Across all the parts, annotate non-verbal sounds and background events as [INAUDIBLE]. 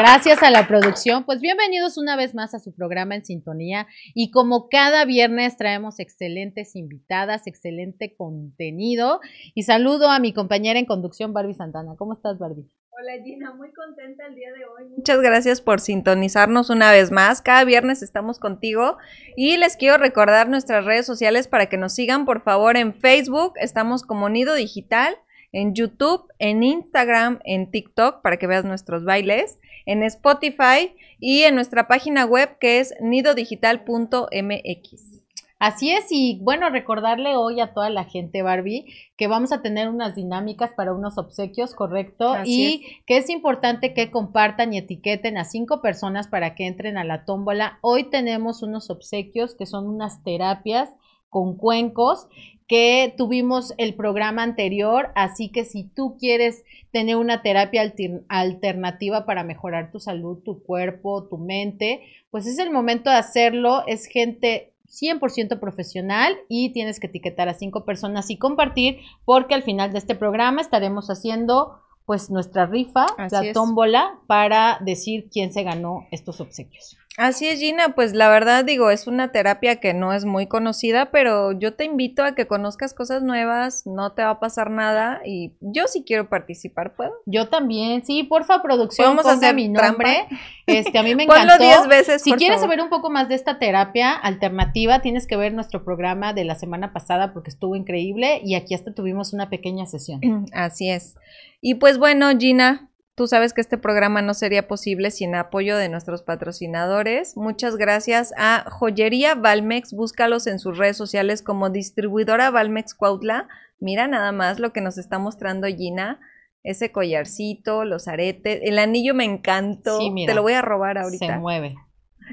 Gracias a la producción. Pues bienvenidos una vez más a su programa en sintonía. Y como cada viernes traemos excelentes invitadas, excelente contenido. Y saludo a mi compañera en conducción, Barbie Santana. ¿Cómo estás, Barbie? Hola Gina, muy contenta el día de hoy. Muchas gracias por sintonizarnos una vez más. Cada viernes estamos contigo y les quiero recordar nuestras redes sociales para que nos sigan, por favor, en Facebook. Estamos como Nido Digital en YouTube, en Instagram, en TikTok para que veas nuestros bailes, en Spotify y en nuestra página web que es nidodigital.mx. Así es, y bueno, recordarle hoy a toda la gente, Barbie, que vamos a tener unas dinámicas para unos obsequios, ¿correcto? y que es importante que compartan y etiqueten a cinco personas para que entren a la tómbola. Hoy tenemos unos obsequios que son unas terapias con cuencos que tuvimos el programa anterior, así que si tú quieres tener una terapia alternativa para mejorar tu salud, tu cuerpo, tu mente, pues es el momento de hacerlo, es gente 100% profesional y tienes que etiquetar a cinco personas y compartir porque al final de este programa estaremos haciendo pues nuestra rifa, la tómbola, para decir quién se ganó estos obsequios. Así es, Gina, pues la verdad digo, es una terapia que no es muy conocida, pero yo te invito a que conozcas cosas nuevas, no te va a pasar nada y yo sí quiero participar, ¿puedo? Yo también, sí, porfa, producción, Vamos a hacer mi nombre. Este, a mí me [LAUGHS] encantó. Ponlo diez veces, Si quieres saber un poco más de esta terapia alternativa, tienes que ver nuestro programa de la semana pasada porque estuvo increíble y aquí hasta tuvimos una pequeña sesión. [CLEARS THROAT] Así es. Y pues bueno, Gina, Tú sabes que este programa no sería posible sin apoyo de nuestros patrocinadores. Muchas gracias a Joyería Valmex. Búscalos en sus redes sociales como distribuidora Valmex Cuautla. Mira nada más lo que nos está mostrando Gina. Ese collarcito, los aretes. El anillo me encantó. Te lo voy a robar ahorita. Se mueve.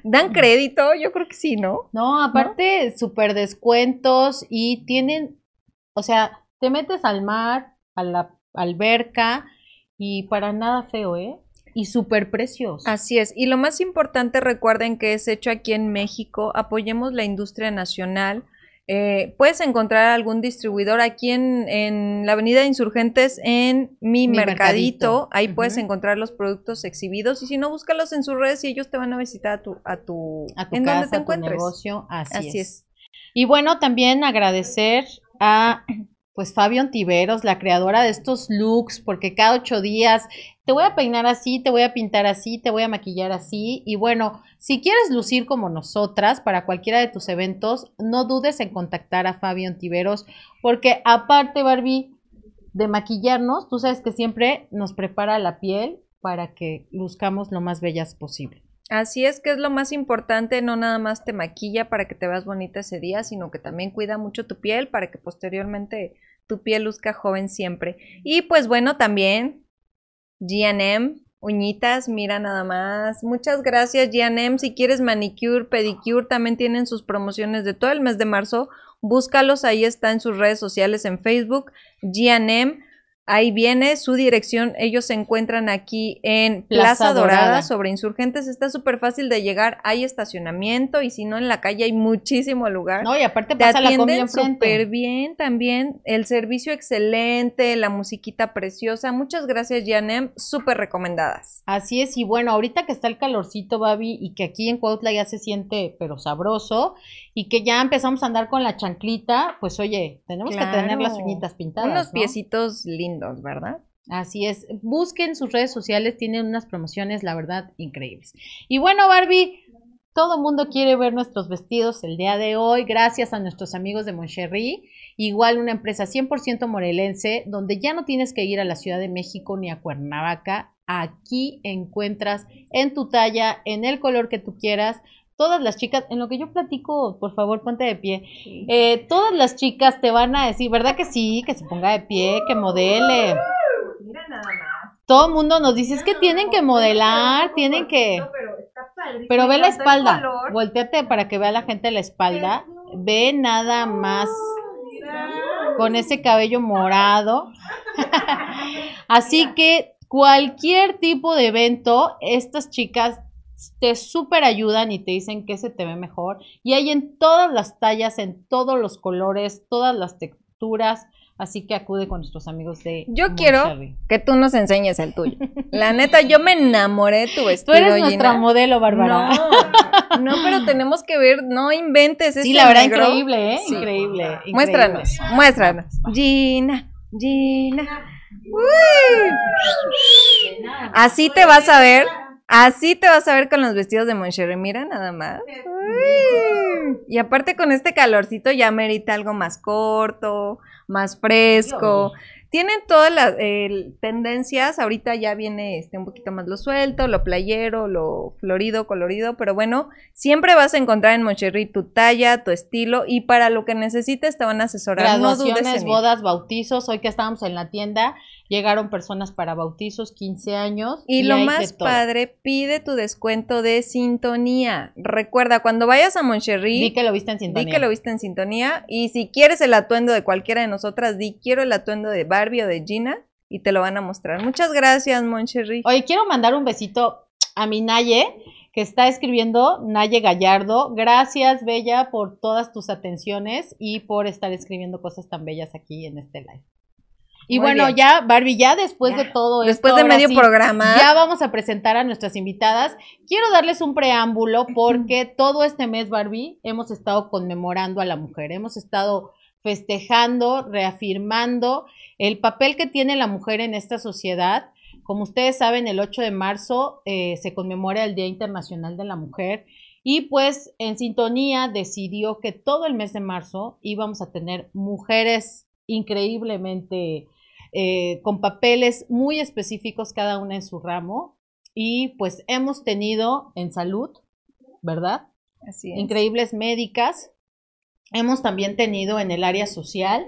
¿Dan crédito? Yo creo que sí, ¿no? No, aparte, súper descuentos y tienen, o sea, te metes al mar, a la alberca y para nada feo, ¿eh? Y súper precioso. Así es. Y lo más importante, recuerden que es hecho aquí en México. Apoyemos la industria nacional. Eh, puedes encontrar algún distribuidor aquí en, la Avenida Insurgentes en Mi, mercadito. Ahí puedes encontrar los productos exhibidos y si no, búscalos en sus redes y ellos te van a visitar a tu, a tu, a tu casa, a tu negocio. Así, es. Y bueno, también agradecer a pues Fabio Antiveros, la creadora de estos looks, porque cada ocho días te voy a peinar así, te voy a pintar así, te voy a maquillar así. Y bueno, si quieres lucir como nosotras para cualquiera de tus eventos, no dudes en contactar a Fabio Antiveros, porque aparte, Barbie, de maquillarnos, tú sabes que siempre nos prepara la piel para que luzcamos lo más bellas posible. Así es que es lo más importante, no nada más te maquilla para que te veas bonita ese día, sino que también cuida mucho tu piel para que posteriormente tu piel luzca joven siempre. Y pues bueno, también GM, uñitas, mira nada más. Muchas gracias GM. Si quieres manicure, pedicure, también tienen sus promociones de todo el mes de marzo. Búscalos, ahí está en sus redes sociales en Facebook, GM. Ahí viene su dirección. Ellos se encuentran aquí en Plaza, Dorada, sobre Insurgentes. Está súper fácil de llegar. Hay estacionamiento y si no en la calle hay muchísimo lugar. No, y aparte pasa la comida súper bien también. El servicio excelente, la musiquita preciosa. Muchas gracias, Janem. Súper recomendadas. Así es. Y bueno, ahorita que está el calorcito, Babi, y que aquí en Cuautla ya se siente, pero sabroso, y que ya empezamos a andar con la chanclita, pues oye, tenemos que tener las uñitas pintadas. Unos piecitos lindos ¿verdad? Así es. Busquen sus redes sociales, tienen unas promociones, la verdad, increíbles. Y bueno, Barbie, todo el mundo quiere ver nuestros vestidos el día de hoy, gracias a nuestros amigos de Moncherry. Igual una empresa 100% morelense, donde ya no tienes que ir a la Ciudad de México ni a Cuernavaca. Aquí encuentras en tu talla, en el color que tú quieras, todas las chicas, en lo que yo platico, por favor, ponte de pie. Eh, todas las chicas te van a decir, ¿verdad que sí? Que se ponga de pie, que modele. Mira nada más. Todo el mundo nos dice, es que tienen que modelar, tienen que... pero, ve la espalda, volteate para que vea la gente la espalda. Ve nada más con ese cabello morado. [LAUGHS] Así que cualquier tipo de evento, estas chicas te súper ayudan y te dicen que se te ve mejor. Y hay en todas las tallas, en todos los colores, todas las texturas, Así que acude con nuestros amigos de Yo quiero que tú nos enseñes el tuyo. La neta, yo me enamoré de tu vestido. Tú eres nuestra modelo, Bárbara. No, no, pero tenemos que ver, no inventes. Sí, la verdad, increíble, ¿eh? Increíble, increíble. Muéstranos, muéstranos. Gina, Gina. Así te vas a ver. Así te vas a ver con los vestidos de Moncherry. Mira nada más. Y aparte con este calorcito ya merita algo más corto, más fresco. Tienen todas las tendencias, ahorita ya viene este, un poquito más lo suelto, lo playero, lo florido, colorido, pero bueno, siempre vas a encontrar en Moncherry tu talla, tu estilo y para lo que necesites te van a asesorar. Graduaciones, bodas, bautizos, hoy que estábamos en la tienda, Llegaron personas para bautizos, 15 años. Y, lo más padre, pide tu descuento de sintonía. Recuerda, cuando vayas a Moncherry. Di que lo viste en sintonía. Di que lo viste en sintonía. Y si quieres el atuendo de cualquiera de nosotras, di quiero el atuendo de Barbie o de Gina. Y te lo van a mostrar. Muchas gracias, Moncherry. Oye, quiero mandar un besito a mi Naye, que está escribiendo, Naye Gallardo. Gracias, Bella, por todas tus atenciones y por estar escribiendo cosas tan bellas aquí en este live. Y bueno, ya, Barbie, ya después de todo esto. Después de medio programa. Ya vamos a presentar a nuestras invitadas. Quiero darles un preámbulo porque todo este mes, Barbie, hemos estado conmemorando a la mujer. Hemos estado festejando, reafirmando el papel que tiene la mujer en esta sociedad. Como ustedes saben, el 8 de marzo eh, se conmemora el Día Internacional de la Mujer. Y pues en sintonía decidió que todo el mes de marzo íbamos a tener mujeres increíblemente eh, con papeles muy específicos cada una en su ramo. Y pues hemos tenido en salud, ¿verdad? Así Increíbles médicas. Hemos también tenido en el área social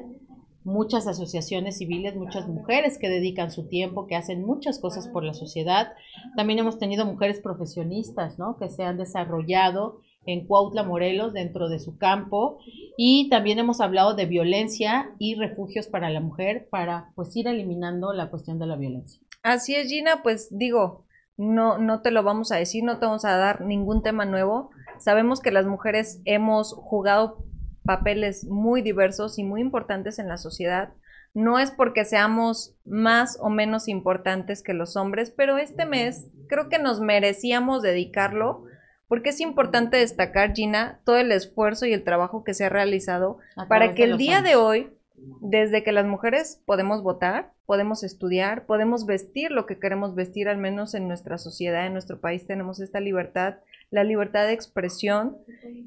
muchas asociaciones civiles, muchas mujeres que dedican su tiempo, que hacen muchas cosas por la sociedad. También hemos tenido mujeres profesionistas, ¿no? Que se han desarrollado en Cuautla, Morelos, dentro de su campo. Y también hemos hablado de violencia y refugios para la mujer para pues ir eliminando la cuestión de la violencia. Así es, Gina, pues digo, no, no te lo vamos a decir, no te vamos a dar ningún tema nuevo. Sabemos que las mujeres hemos jugado papeles muy diversos y muy importantes en la sociedad. No es porque seamos más o menos importantes que los hombres, pero este mes creo que nos merecíamos dedicarlo porque es importante destacar, Gina, todo el esfuerzo y el trabajo que se ha realizado para que el día de hoy, desde que las mujeres podemos votar, podemos estudiar, podemos vestir lo que queremos vestir, al menos en nuestra sociedad, en nuestro país tenemos esta libertad la libertad de expresión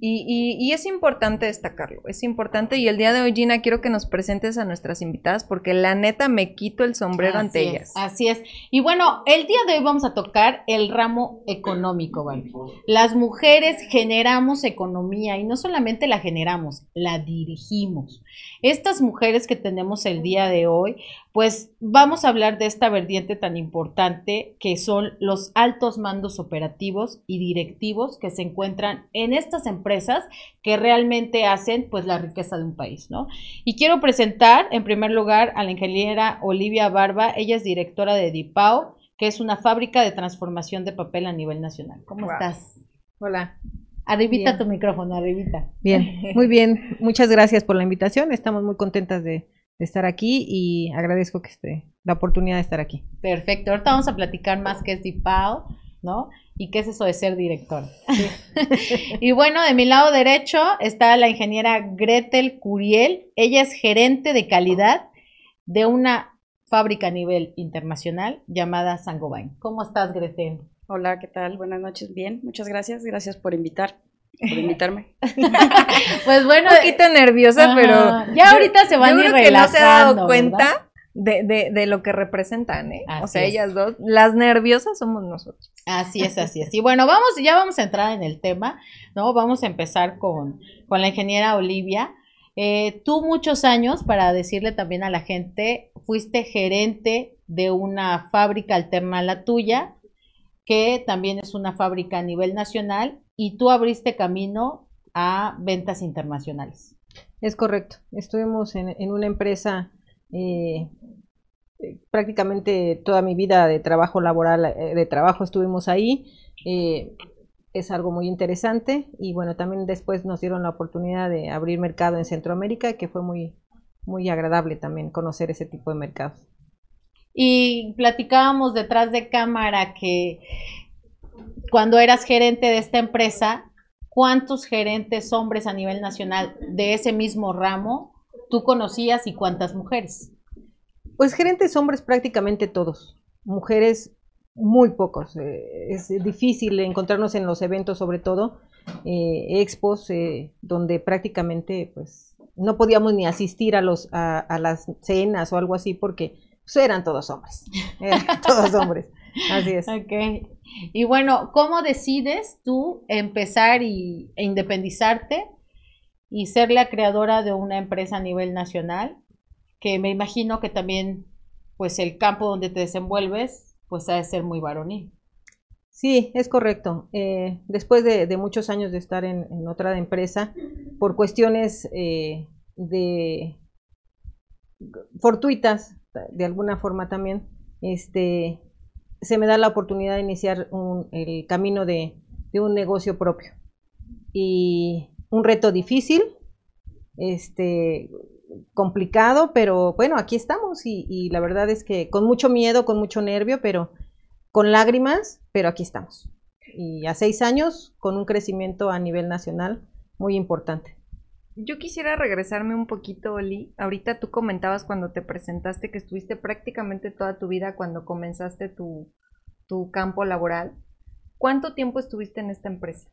y, y, es importante destacarlo, es importante y el día de hoy Gina quiero que nos presentes a nuestras invitadas porque la neta me quito el sombrero ante ellas. Así es. Y bueno, el día de hoy vamos a tocar el ramo económico, ¿vale? Las mujeres generamos economía y no solamente la generamos, la dirigimos. Estas mujeres que tenemos el día de hoy pues vamos a hablar de esta vertiente tan importante que son los altos mandos operativos y directivos que se encuentran en estas empresas que realmente hacen pues la riqueza de un país, ¿no? Y quiero presentar en primer lugar a la ingeniera Olivia Barba, ella es directora de DIPAO, que es una fábrica de transformación de papel a nivel nacional. ¿Cómo estás? Hola. Arribita tu micrófono, arribita. Bien, muy bien. Muchas gracias por la invitación. Estamos muy contentas de, estar aquí y agradezco que esté la oportunidad de estar aquí. Perfecto. Ahorita vamos a platicar más qué es DIPAO, ¿no? Y qué es eso de ser director. [LAUGHS] y bueno, de mi lado derecho está la ingeniera Gretel Curiel. Ella es gerente de calidad de una fábrica a nivel internacional llamada Sangobain. ¿Cómo estás, Gretel? Hola, ¿qué tal? Buenas noches. Bien, muchas gracias. Gracias por invitar por invitarme. [LAUGHS] pues bueno. Un poquito nerviosa, pero. Ya ahorita se van a ir. Que no se ha dado cuenta de, de, de, lo que representan, ¿eh? o sea, ellas dos, las nerviosas somos nosotros. Así es, así es. Y bueno, vamos, ya vamos a entrar en el tema, ¿no? Vamos a empezar con, con la ingeniera Olivia. Eh, tú muchos años, para decirle también a la gente, fuiste gerente de una fábrica alterna a la tuya, que también es una fábrica a nivel nacional y tú abriste camino a ventas internacionales. Es correcto. Estuvimos en, una empresa eh, prácticamente toda mi vida de trabajo laboral, eh, de trabajo estuvimos ahí. Eh, es algo muy interesante y bueno, también después nos dieron la oportunidad de abrir mercado en Centroamérica, que fue muy, muy agradable también conocer ese tipo de mercados. Y platicábamos detrás de cámara que cuando eras gerente de esta empresa, ¿cuántos gerentes hombres a nivel nacional de ese mismo ramo tú conocías y cuántas mujeres? Pues gerentes hombres prácticamente todos, mujeres muy pocos. Eh, es difícil encontrarnos en los eventos, sobre todo eh, expos, eh, donde prácticamente pues no podíamos ni asistir a los a, las cenas o algo así porque pues, eran todos hombres, eran [LAUGHS] todos hombres. Así es. Ok. Y bueno, ¿cómo decides tú empezar y, e independizarte y ser la creadora de una empresa a nivel nacional? Que me imagino que también, pues el campo donde te desenvuelves, pues ha de ser muy varonil. Sí, es correcto. Eh, después de, muchos años de estar en, otra empresa, por cuestiones eh, de fortuitas, de alguna forma también, este, se me da la oportunidad de iniciar el camino de, un negocio propio. Y un reto difícil, este, complicado, pero bueno, aquí estamos y, y, la verdad es que con mucho miedo, con mucho nervio, pero con lágrimas, pero aquí estamos. Y a seis años, con un crecimiento a nivel nacional muy importante. Yo quisiera regresarme un poquito, Oli. Ahorita tú comentabas cuando te presentaste que estuviste prácticamente toda tu vida cuando comenzaste tu, tu campo laboral. ¿Cuánto tiempo estuviste en esta empresa?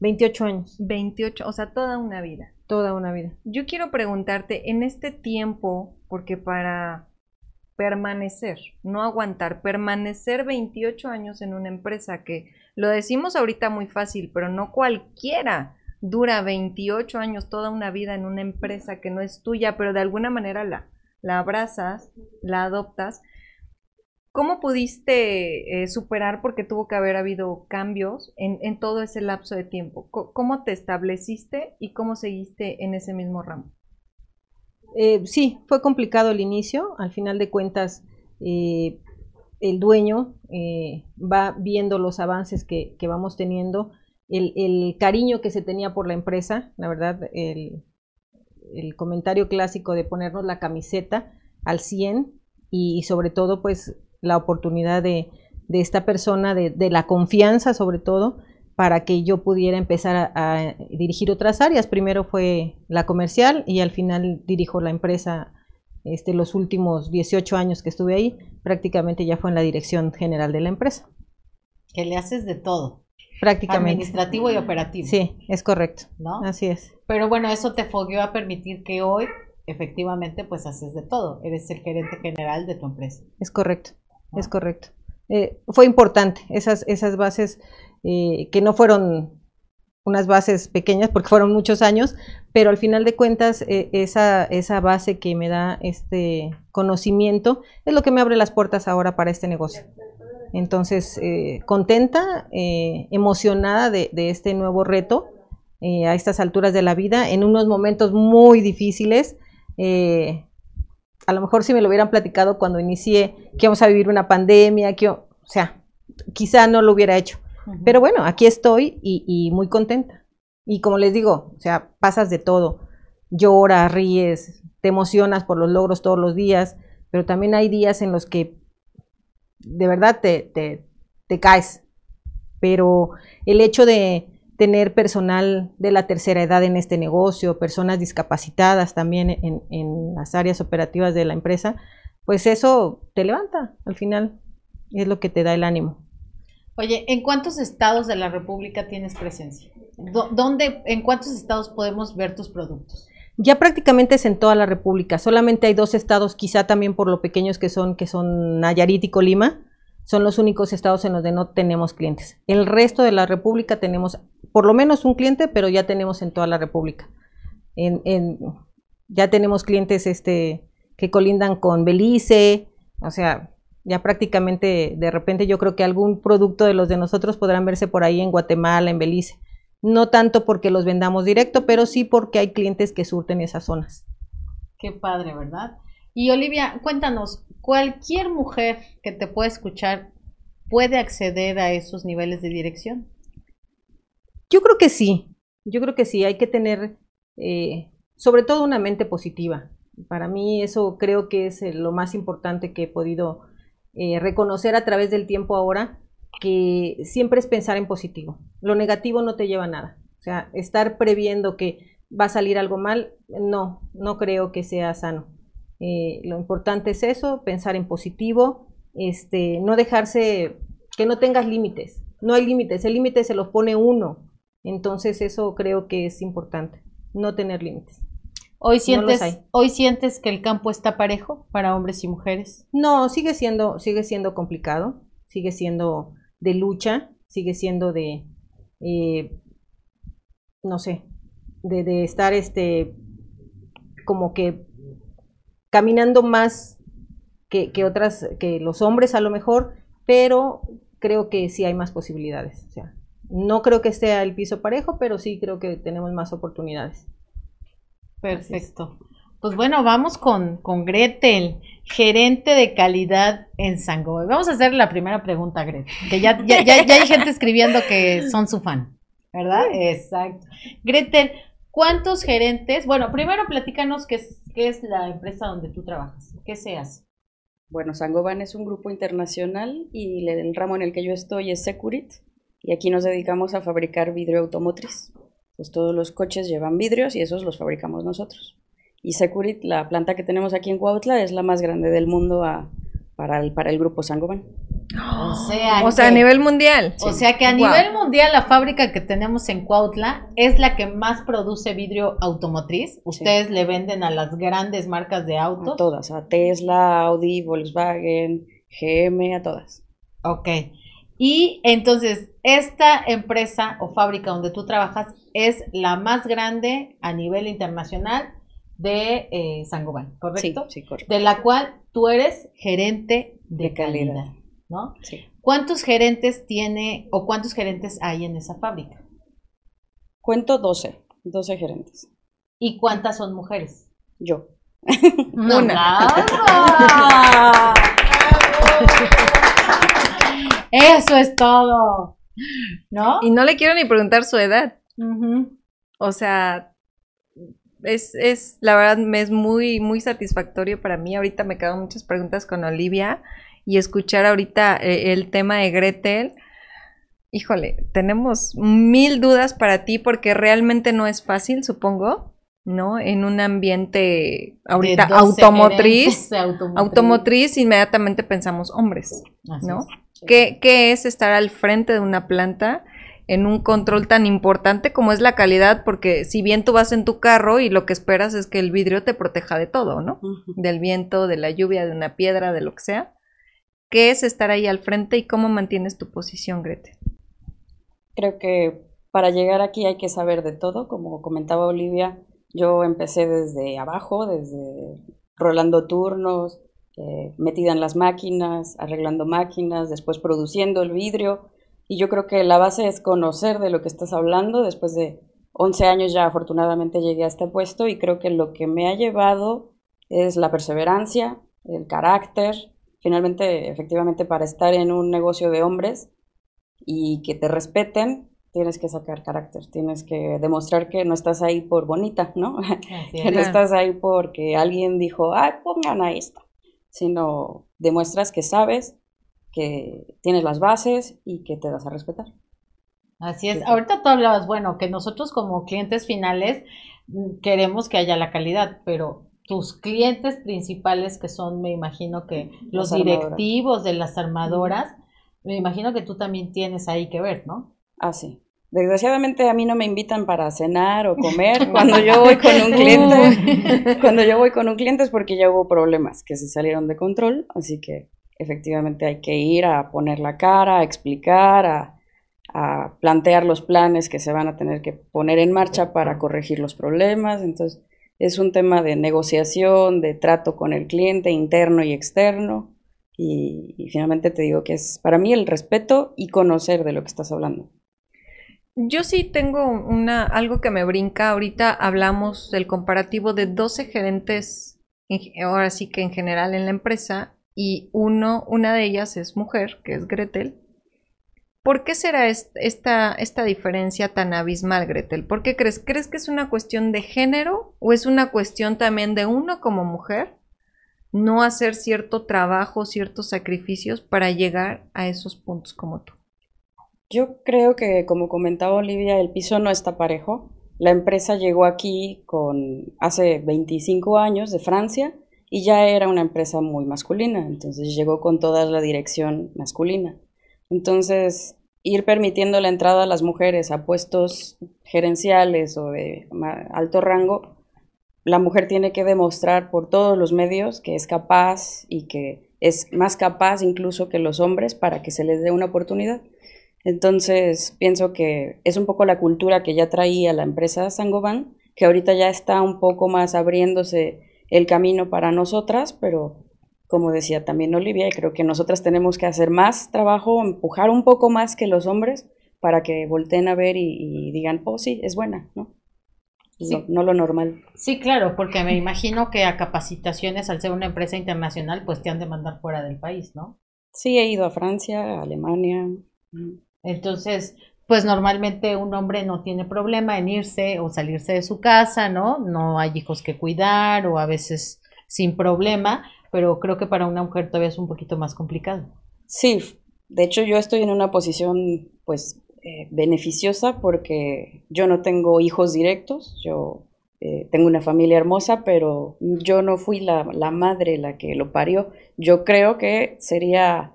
28 años. 28, o sea, toda una vida. Toda una vida. Yo quiero preguntarte, en este tiempo, porque para permanecer, no aguantar, permanecer 28 años en una empresa que lo decimos ahorita muy fácil, pero no cualquiera dura 28 años, toda una vida en una empresa que no es tuya, pero de alguna manera la, la abrazas, la adoptas. ¿Cómo pudiste eh, superar, porque tuvo que haber habido cambios en, en todo ese lapso de tiempo? ¿Cómo te estableciste y cómo seguiste en ese mismo ramo? Eh, sí, fue complicado el inicio. Al final de cuentas, eh, el dueño va viendo los avances que, que vamos teniendo el, cariño que se tenía por la empresa, la verdad, el, comentario clásico de ponernos la camiseta al 100 y, sobre todo pues la oportunidad de, esta persona, de, la confianza sobre todo, para que yo pudiera empezar a, dirigir otras áreas. Primero fue la comercial y al final dirijo la empresa este, los últimos 18 años que estuve ahí, prácticamente ya fue en la dirección general de la empresa. Que le haces de todo. Prácticamente. Administrativo y operativo. Sí, es correcto. ¿No? Así es. Pero bueno, eso te fogueó a permitir que hoy efectivamente pues haces de todo. Eres el gerente general de tu empresa. Es correcto, es correcto. Eh, fue importante esas, esas bases eh, que no fueron unas bases pequeñas porque fueron muchos años, pero al final de cuentas eh, esa, esa base que me da este conocimiento es lo que me abre las puertas ahora para este negocio. Entonces, eh, contenta, eh, emocionada de, este nuevo reto eh, a estas alturas de la vida, en unos momentos muy difíciles. a lo mejor si me lo hubieran platicado cuando inicié que íbamos a vivir una pandemia, que, o sea, quizá no lo hubiera hecho. Pero bueno, aquí estoy y, y muy contenta. Y como les digo, o sea, pasas de todo. Lloras, ríes, te emocionas por los logros todos los días, pero también hay días en los que de verdad te, te, caes. Pero el hecho de tener personal de la tercera edad en este negocio, personas discapacitadas también en, en, las áreas operativas de la empresa, pues eso te levanta al final, es lo que te da el ánimo. Oye, ¿en cuántos estados de la República tienes presencia? ¿Dónde, ¿En cuántos estados podemos ver tus productos? Ya prácticamente es en toda la República. Solamente hay dos estados, quizá también por lo pequeños que son, que son Nayarit y Colima, son los únicos estados en los que no tenemos clientes. El resto de la República tenemos por lo menos un cliente, pero ya tenemos en toda la República. En, ya tenemos clientes este, que colindan con Belice, o sea, ya prácticamente de repente yo creo que algún producto de los de nosotros podrán verse por ahí en Guatemala, en Belice no tanto porque los vendamos directo, pero sí porque hay clientes que surten esas zonas. Qué padre, ¿verdad? Y Olivia, cuéntanos, ¿cualquier mujer que te pueda escuchar puede acceder a esos niveles de dirección? Yo creo que sí, yo creo que sí, hay que tener eh, sobre todo una mente positiva. Para mí eso creo que es eh, lo más importante que he podido eh, reconocer a través del tiempo ahora, que siempre es pensar en positivo. Lo negativo no te lleva a nada. O sea, estar previendo que va a salir algo mal, no, no creo que sea sano. Eh, lo importante es eso, pensar en positivo, este, no dejarse, que no tengas límites. No hay límites, el límite se los pone uno. Entonces eso creo que es importante, no tener límites. Hoy sientes, hoy sientes que el campo está parejo para hombres y mujeres. No, sigue siendo, sigue siendo complicado, sigue siendo de lucha, sigue siendo de, eh, no sé, de, estar este, como que caminando más que, que, otras, que los hombres a lo mejor, pero creo que sí hay más posibilidades. O sea, no creo que sea el piso parejo, pero sí creo que tenemos más oportunidades. Perfecto. Pues bueno, vamos con, con Gretel, gerente de calidad en Sangoy. Vamos a hacer la primera pregunta, Gretel, que ya, ya, ya, hay gente escribiendo que son su fan, ¿verdad? Exacto. Gretel, ¿cuántos gerentes? Bueno, primero platícanos qué es, qué es la empresa donde tú trabajas, qué se hace. Bueno, Sangoban es un grupo internacional y el ramo en el que yo estoy es Securit y aquí nos dedicamos a fabricar vidrio automotriz. Pues todos los coches llevan vidrios y esos los fabricamos nosotros. Y Securit, la planta que tenemos aquí en Cuautla, es la más grande del mundo para, el, para el grupo Sangoban. O sea, o sea a nivel mundial. O sea que a nivel mundial la fábrica que tenemos en Cuautla es la que más produce vidrio automotriz. Ustedes le venden a las grandes marcas de autos. A todas, a Tesla, Audi, Volkswagen, GM, a todas. Ok. Y entonces, esta empresa o fábrica donde tú trabajas es la más grande a nivel internacional de eh, Sangoban, ¿correcto? Sí, correcto. De la cual tú eres gerente de, calidad, ¿no? Sí. ¿Cuántos gerentes tiene o cuántos gerentes hay en esa fábrica? Cuento 12, 12 gerentes. ¿Y cuántas son mujeres? Yo. [LAUGHS] Una. Eso es todo. ¿No? Y no le quiero ni preguntar su edad. O sea, es, es, la verdad, me es muy, muy satisfactorio para mí. Ahorita me quedan muchas preguntas con Olivia y escuchar ahorita eh, el tema de Gretel. Híjole, tenemos mil dudas para ti porque realmente no es fácil, supongo. ¿no? En un ambiente ahorita automotriz, automotriz, automotriz, inmediatamente pensamos hombres, ¿no? ¿Qué, ¿Qué, es estar al frente de una planta en un control tan importante como es la calidad? Porque si bien tú vas en tu carro y lo que esperas es que el vidrio te proteja de todo, ¿no? Del viento, de la lluvia, de una piedra, de lo que sea. ¿Qué es estar ahí al frente y cómo mantienes tu posición, Grete? Creo que para llegar aquí hay que saber de todo, como comentaba Olivia. Yo empecé desde abajo, desde rolando turnos, eh, metida en las máquinas, arreglando máquinas, después produciendo el vidrio. Y yo creo que la base es conocer de lo que estás hablando. Después de 11 años ya afortunadamente llegué a este puesto y creo que lo que me ha llevado es la perseverancia, el carácter. Finalmente, efectivamente, para estar en un negocio de hombres y que te respeten, tienes que sacar carácter, tienes que demostrar que no estás ahí por bonita, ¿no? [LAUGHS] que no estás ahí porque alguien dijo, ay, pongan a esto sino demuestras que sabes, que tienes las bases y que te das a respetar. Así es. Ahorita tú hablabas, bueno, que nosotros como clientes finales mm, queremos que haya la calidad, pero tus clientes principales, que son, me imagino que los directivos de las armadoras, me imagino que tú también tienes ahí que ver, ¿no? Ah, sí. Desgraciadamente a mí no me invitan para cenar o comer [LAUGHS] cuando yo voy con un cliente. [LAUGHS] cuando yo voy con un cliente es porque ya hubo problemas que se salieron de control, así que efectivamente hay que ir a poner la cara, a explicar, a, a plantear los planes que se van a tener que poner en marcha para corregir los problemas. Entonces es un tema de negociación, de trato con el cliente interno y externo. Y, y finalmente te digo que es para mí el respeto y conocer de lo que estás hablando. Yo sí tengo una, algo que me brinca. Ahorita hablamos del comparativo de 12 gerentes, ahora sí que en general en la empresa, y uno, una de ellas es mujer, que es Gretel. ¿Por qué será esta, esta diferencia tan abismal, Gretel? ¿Por qué crees? ¿Crees que es una cuestión de género o es una cuestión también de uno como mujer no hacer cierto trabajo, ciertos sacrificios para llegar a esos puntos como tú? Yo creo que, como comentaba Olivia, el piso no está parejo. La empresa llegó aquí con hace 25 años de Francia y ya era una empresa muy masculina, entonces llegó con toda la dirección masculina. Entonces, ir permitiendo la entrada a las mujeres a puestos gerenciales o de alto rango, la mujer tiene que demostrar por todos los medios que es capaz y que es más capaz incluso que los hombres para que se les dé una oportunidad. Entonces, pienso que es un poco la cultura que ya traía la empresa Sangoban, que ahorita ya está un poco más abriéndose el camino para nosotras, pero como decía también Olivia, creo que nosotras tenemos que hacer más trabajo, empujar un poco más que los hombres para que volteen a ver y, digan, oh sí, es buena, ¿no? No, lo normal. Sí, claro, porque me imagino que a capacitaciones, al ser una empresa internacional, pues te han de mandar fuera del país, ¿no? Sí, he ido a Francia, a Alemania. Entonces, pues normalmente un hombre no tiene problema en irse o salirse de su casa, ¿no? No hay hijos que cuidar o a veces sin problema, pero creo que para una mujer todavía es un poquito más complicado. Sí, de hecho yo estoy en una posición pues eh, beneficiosa porque yo no tengo hijos directos, yo eh, tengo una familia hermosa, pero yo no fui la, la madre la que lo parió. Yo creo que sería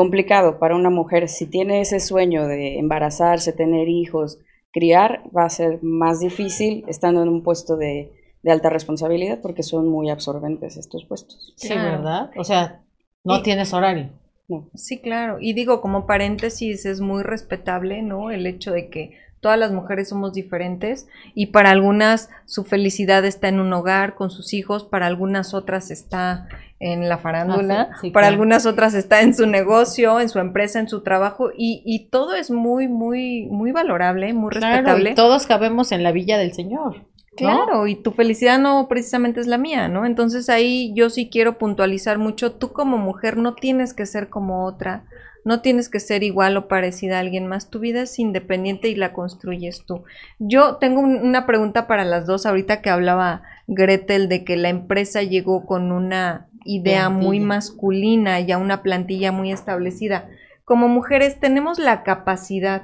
complicado para una mujer si tiene ese sueño de embarazarse, tener hijos, criar, va a ser más difícil estando en un puesto de, alta responsabilidad porque son muy absorbentes estos puestos. Sí, ¿verdad? O sea, no tienes horario. No. Sí, claro. Y digo, como paréntesis, es muy respetable, ¿no? El hecho de que todas las mujeres somos diferentes y para algunas su felicidad está en un hogar con sus hijos, para algunas otras está en la farándula, ah, para algunas otras está en su negocio, en su empresa, en su trabajo y, y todo es muy, muy, muy valorable, muy respetable. todos cabemos en la villa del Señor. Claro, y tu felicidad no precisamente es la mía, ¿no? Entonces ahí yo sí quiero puntualizar mucho, tú como mujer no tienes que ser como otra, no tienes que ser igual o parecida a alguien más, tu vida es independiente y la construyes tú. Yo tengo una pregunta para las dos, ahorita que hablaba Gretel de que la empresa llegó con una idea muy masculina y a una plantilla muy establecida. Como mujeres tenemos la capacidad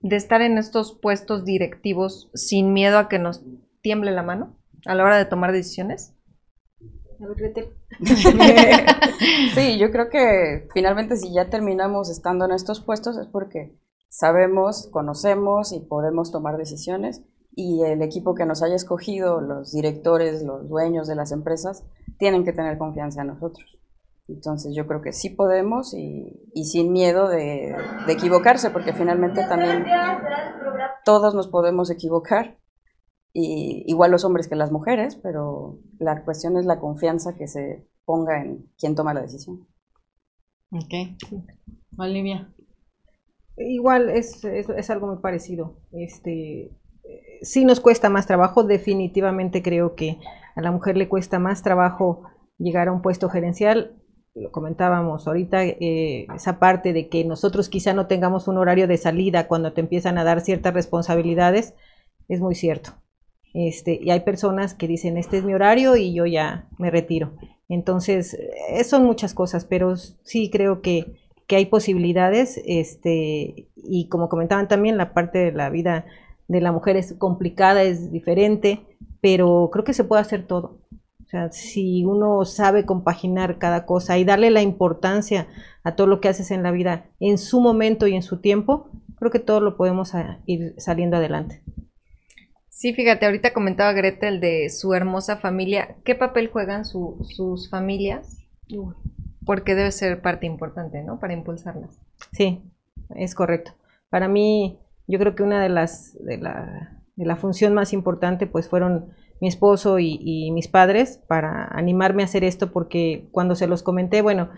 de estar en estos puestos directivos sin miedo a que nos tiemble la mano a la hora de tomar decisiones. [LAUGHS] sí, yo creo que finalmente si ya terminamos estando en estos puestos es porque sabemos, conocemos y podemos tomar decisiones y el equipo que nos haya escogido, los directores, los dueños de las empresas, tienen que tener confianza en nosotros. Entonces yo creo que sí podemos y, sin miedo de, equivocarse, porque finalmente también todos nos podemos equivocar, y, igual los hombres que las mujeres, pero la cuestión es la confianza que se ponga en quien toma la decisión. Ok. Olivia. Igual es, es, es algo muy parecido. Este, sí nos cuesta más trabajo, definitivamente creo que a la mujer le cuesta más trabajo llegar a un puesto gerencial. Lo comentábamos ahorita, eh, esa parte de que nosotros quizá no tengamos un horario de salida cuando te empiezan a dar ciertas responsabilidades, es muy cierto. Este, y hay personas que dicen, este es mi horario y yo ya me retiro. Entonces, eh, son muchas cosas, pero sí creo que, hay posibilidades, este, y como comentaban también, la parte de la vida de la mujer es complicada, es diferente, pero creo que se puede hacer todo. O sea, si uno sabe compaginar cada cosa y darle la importancia a todo lo que haces en la vida en su momento y en su tiempo, creo que todo lo podemos ir saliendo adelante. Sí, fíjate, ahorita comentaba Gretel de su hermosa familia. ¿Qué papel juegan sus familias? Porque debe ser parte importante, ¿no? Para impulsarlas. Sí, es correcto. Para mí, yo creo que una de las de la, de la función más importante pues fueron mi esposo y, mis padres para animarme a hacer esto porque cuando se los comenté, bueno,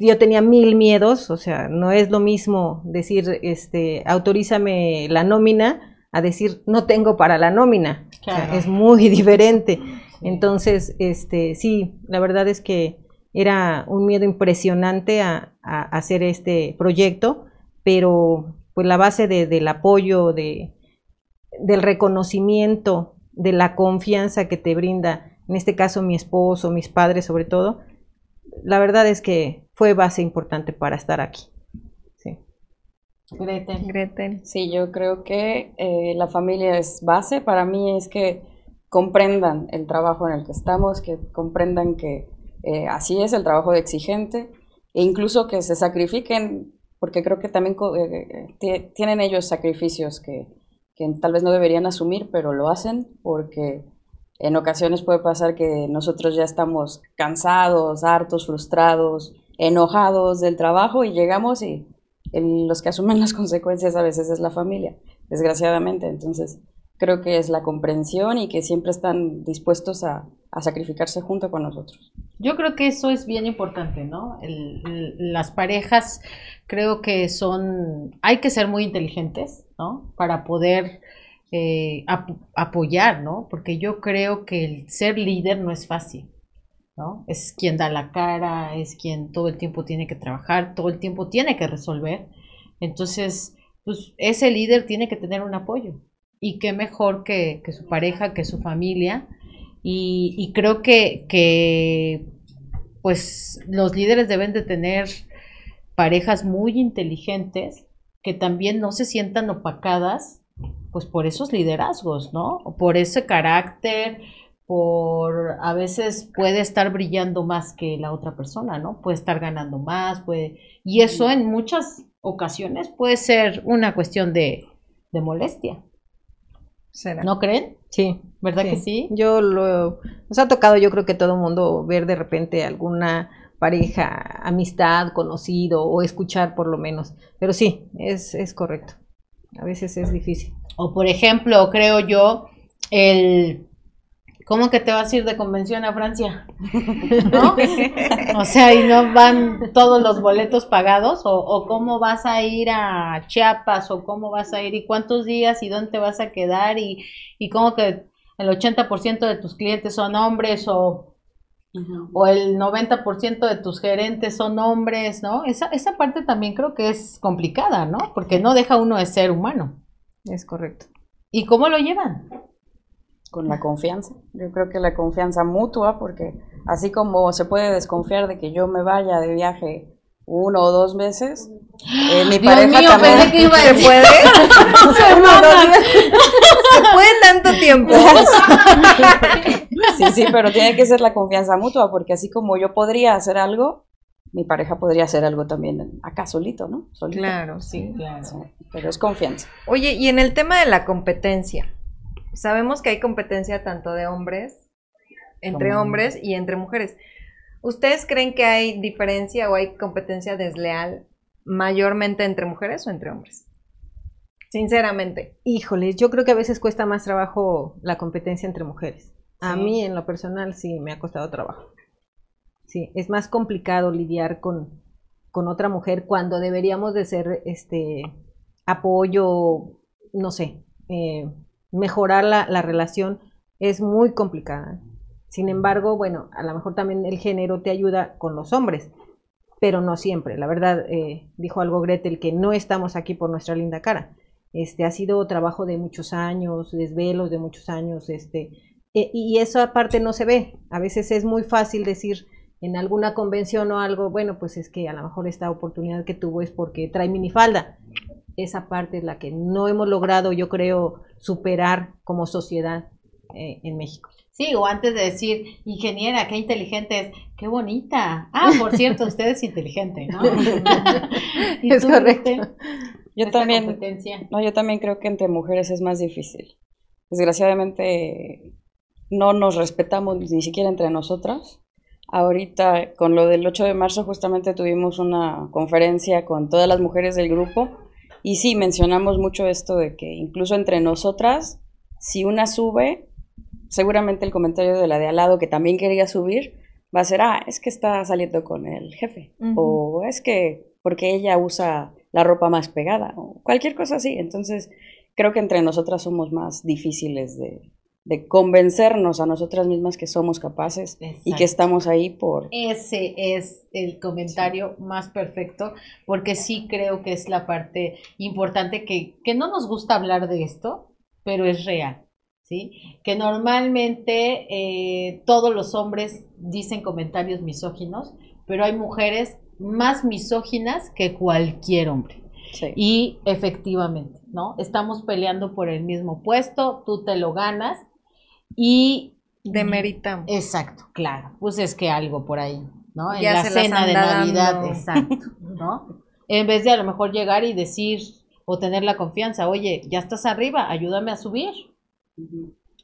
yo tenía mil miedos, o sea, no es lo mismo decir, este, autorízame la nómina a decir no tengo para la nómina, es muy [LAUGHS] diferente. Entonces, este, sí, la verdad es que era un miedo impresionante a, a hacer este proyecto pero pues la base del apoyo, de, del reconocimiento, de la confianza que te brinda, en este caso mi esposo, mis padres sobre todo, la verdad es que fue base importante para estar aquí. Sí. Gretel. Sí, yo creo que eh, la familia es base. Para mí es que comprendan el trabajo en el que estamos, que comprendan que eh, así es el trabajo de exigente e incluso que se sacrifiquen, porque creo que también eh, tienen ellos sacrificios que, que tal vez no deberían asumir, pero lo hacen porque en ocasiones puede pasar que nosotros ya estamos cansados, hartos, frustrados, enojados del trabajo y llegamos y los que asumen las consecuencias a veces es la familia, desgraciadamente. Entonces, creo que es la comprensión y que siempre están dispuestos a, sacrificarse junto con nosotros. Yo creo que eso es bien importante, ¿no? las parejas creo que son, hay que ser muy inteligentes, ¿no? Para poder eh, apoyar, ¿no? Porque yo creo que el ser líder no es fácil. Es quien da la cara, es quien todo el tiempo tiene que trabajar, todo el tiempo tiene que resolver. Entonces, pues ese líder tiene que tener un apoyo. Y qué mejor que, su pareja, que su familia. Y, creo que, que, pues, los líderes deben de tener parejas muy inteligentes que también no se sientan opacadas, pues, por esos liderazgos, ¿no? Por ese carácter, por a veces puede estar brillando más que la otra persona, ¿no? Puede estar ganando más, puede y eso en muchas ocasiones puede ser una cuestión de, de molestia. ¿No creen? Sí. ¿Verdad que sí? Yo lo nos ha tocado, yo creo que todo el mundo ver de repente alguna pareja, amistad, conocido o escuchar por lo menos. Pero sí, es, es correcto. A veces es difícil. O por ejemplo, creo yo, el ¿Cómo que te vas a ir de convención a Francia? [LAUGHS] ¿No? O sea, y no van todos los boletos pagados, o, cómo vas a ir a Chiapas, o cómo vas a ir, y cuántos días, y dónde te vas a quedar, y, y cómo que el 80% de tus clientes son hombres, o, o el 90% de tus gerentes son hombres, ¿no? Esa, esa parte también creo que es complicada, ¿no? Porque no deja uno de ser humano. Es correcto. ¿Y cómo lo llevan? Con la confianza. Yo creo que la confianza mutua, porque así como se puede desconfiar de que yo me vaya de viaje uno o dos meses, eh, mi pareja también que iba ¿Se puede? ¿Se puede tanto tiempo? sí, sí, pero tiene que ser la confianza mutua, porque así como yo podría hacer algo, mi pareja podría hacer algo también acá solito, ¿no? Claro, sí, claro. pero es confianza. Oye, y en el tema de la competencia, sabemos que hay competencia tanto de hombres, entre hombres y entre mujeres. ¿Ustedes creen que hay diferencia o hay competencia desleal mayormente entre mujeres o entre hombres? Sinceramente. Híjole, yo creo que a veces cuesta más trabajo la competencia entre mujeres. A mí en lo personal sí me ha costado trabajo. Sí, es más complicado lidiar con, con otra mujer cuando deberíamos de ser este apoyo, no sé, eh, mejorar la, la relación es muy complicada. Sin embargo, bueno, a lo mejor también el género te ayuda con los hombres, pero no siempre. La verdad, eh, dijo algo Gretel, que no estamos aquí por nuestra linda cara. Este ha sido trabajo de muchos años, desvelos de muchos años, este, e, y eso aparte no se ve. A veces es muy fácil decir en alguna convención o algo, bueno, pues es que a lo mejor esta oportunidad que tuvo es porque trae minifalda. Esa parte es la que no hemos logrado, yo creo, superar como sociedad eh, en México. Sí, o antes de decir, ingeniera, qué inteligente es, qué bonita. Ah, por cierto, usted es inteligente, ¿no? [LAUGHS] es correcto. Yo también, no, yo también creo que entre mujeres es más difícil. Desgraciadamente no nos respetamos ni siquiera entre nosotras. Ahorita, con lo del 8 de marzo, justamente tuvimos una conferencia con todas las mujeres del grupo y sí, mencionamos mucho esto de que incluso entre nosotras, si una sube, seguramente el comentario de la de al lado que también quería subir va a ser, ah, es que está saliendo con el jefe, o es que porque ella usa la ropa más pegada, o cualquier cosa así. Entonces, creo que entre nosotras somos más difíciles de, de convencernos a nosotras mismas que somos capaces y que estamos ahí por... Ese es el comentario más perfecto, porque sí creo que es la parte importante que, que no nos gusta hablar de esto, pero es real, ¿sí? Que normalmente eh, todos los hombres dicen comentarios misóginos, pero hay mujeres más misóginas que cualquier hombre. Sí. Y efectivamente, ¿no? Estamos peleando por el mismo puesto, tú te lo ganas y Demeritamos. Exacto, claro. Pues es que algo por ahí, ¿no? En Ya la cena de Navidad, dando. exacto, [LAUGHS] ¿no? En vez de a lo mejor llegar y decir o tener la confianza, oye, ya estás arriba, ayúdame a subir.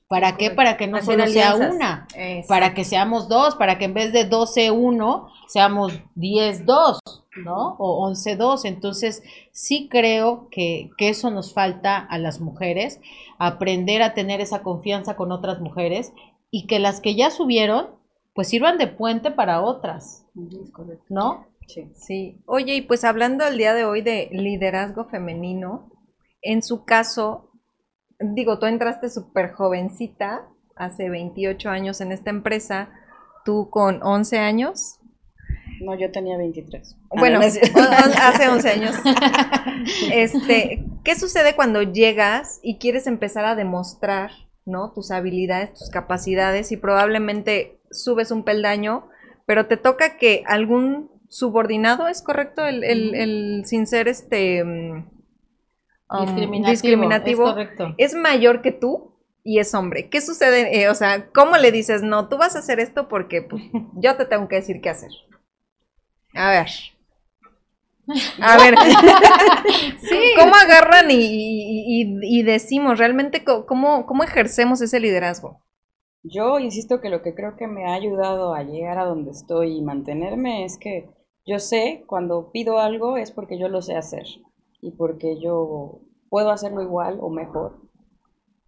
¿Para qué? Para que no Hacer solo sea una, Exacto. para que seamos dos, para que en vez de 12-1 seamos 10-2, ¿no? O 11-2. Entonces, sí creo que, que eso nos falta a las mujeres, aprender a tener esa confianza con otras mujeres y que las que ya subieron, pues sirvan de puente para otras. ¿no? Sí. Sí. Oye, y pues hablando el día de hoy de liderazgo femenino, en su caso, digo, tú entraste súper jovencita, hace 28 años en esta empresa, tú con 11 años. No, yo tenía 23. Ah, Bueno, no, hace 11 años. [LAUGHS] Este, ¿qué sucede cuando llegas y quieres empezar a demostrar, ¿no? Tus habilidades, tus capacidades y probablemente subes un peldaño, pero te toca que algún subordinado, ¿es correcto? El, el- el sin ser este mm, um, discriminativo. discriminativo, Es correcto. es mayor que tú y es hombre. ¿Qué sucede? Eh, o sea, ¿cómo le dices, no, tú vas a hacer esto porque pues, yo te tengo que decir qué hacer? A ver. [LAUGHS] A ver, [LAUGHS] Sí. ¿cómo agarran y, y- y- y decimos realmente cómo, cómo ejercemos ese liderazgo? Yo insisto que lo que creo que me ha ayudado a llegar a donde estoy y mantenerme es que yo sé cuando pido algo es porque yo lo sé hacer y porque yo puedo hacerlo igual o mejor.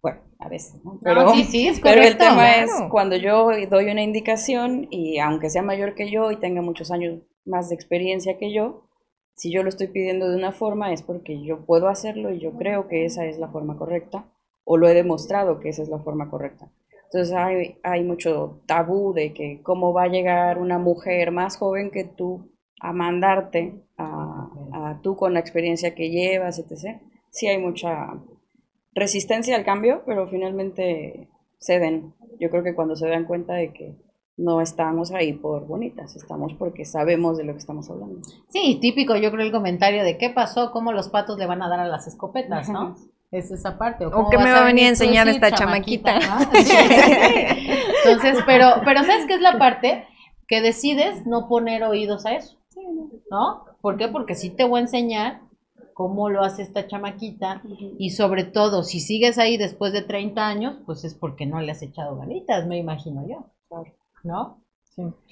Bueno, a veces, ¿no? Pero, No, sí, sí, es pero el correcto. tema claro. es cuando yo doy una indicación y aunque sea mayor que yo y tenga muchos años más de experiencia que yo, si yo lo estoy pidiendo de una forma es porque yo puedo hacerlo y yo creo que esa es la forma correcta o lo he demostrado que esa es la forma correcta. Entonces hay, hay mucho tabú de que cómo va a llegar una mujer más joven que tú a mandarte a, a tú con la experiencia que llevas, etc. Sí hay mucha resistencia al cambio, pero finalmente ceden. Yo creo que cuando se dan cuenta de que no estamos ahí por bonitas, estamos porque sabemos de lo que estamos hablando. Sí, típico, yo creo el comentario de qué pasó, cómo los patos le van a dar a las escopetas, ¿no? Es esa parte. ¿O qué me va a venir a tú, enseñar esta chamaquita? ¿no? [LAUGHS] Sí. Entonces, pero, pero ¿sabes qué es la parte? Que decides no poner oídos a eso, ¿no? ¿Por qué? Porque sí te voy a enseñar cómo lo hace esta chamaquita y sobre todo, si sigues ahí después de 30 años, pues es porque no le has echado ganitas, me imagino yo, Claro. ¿No?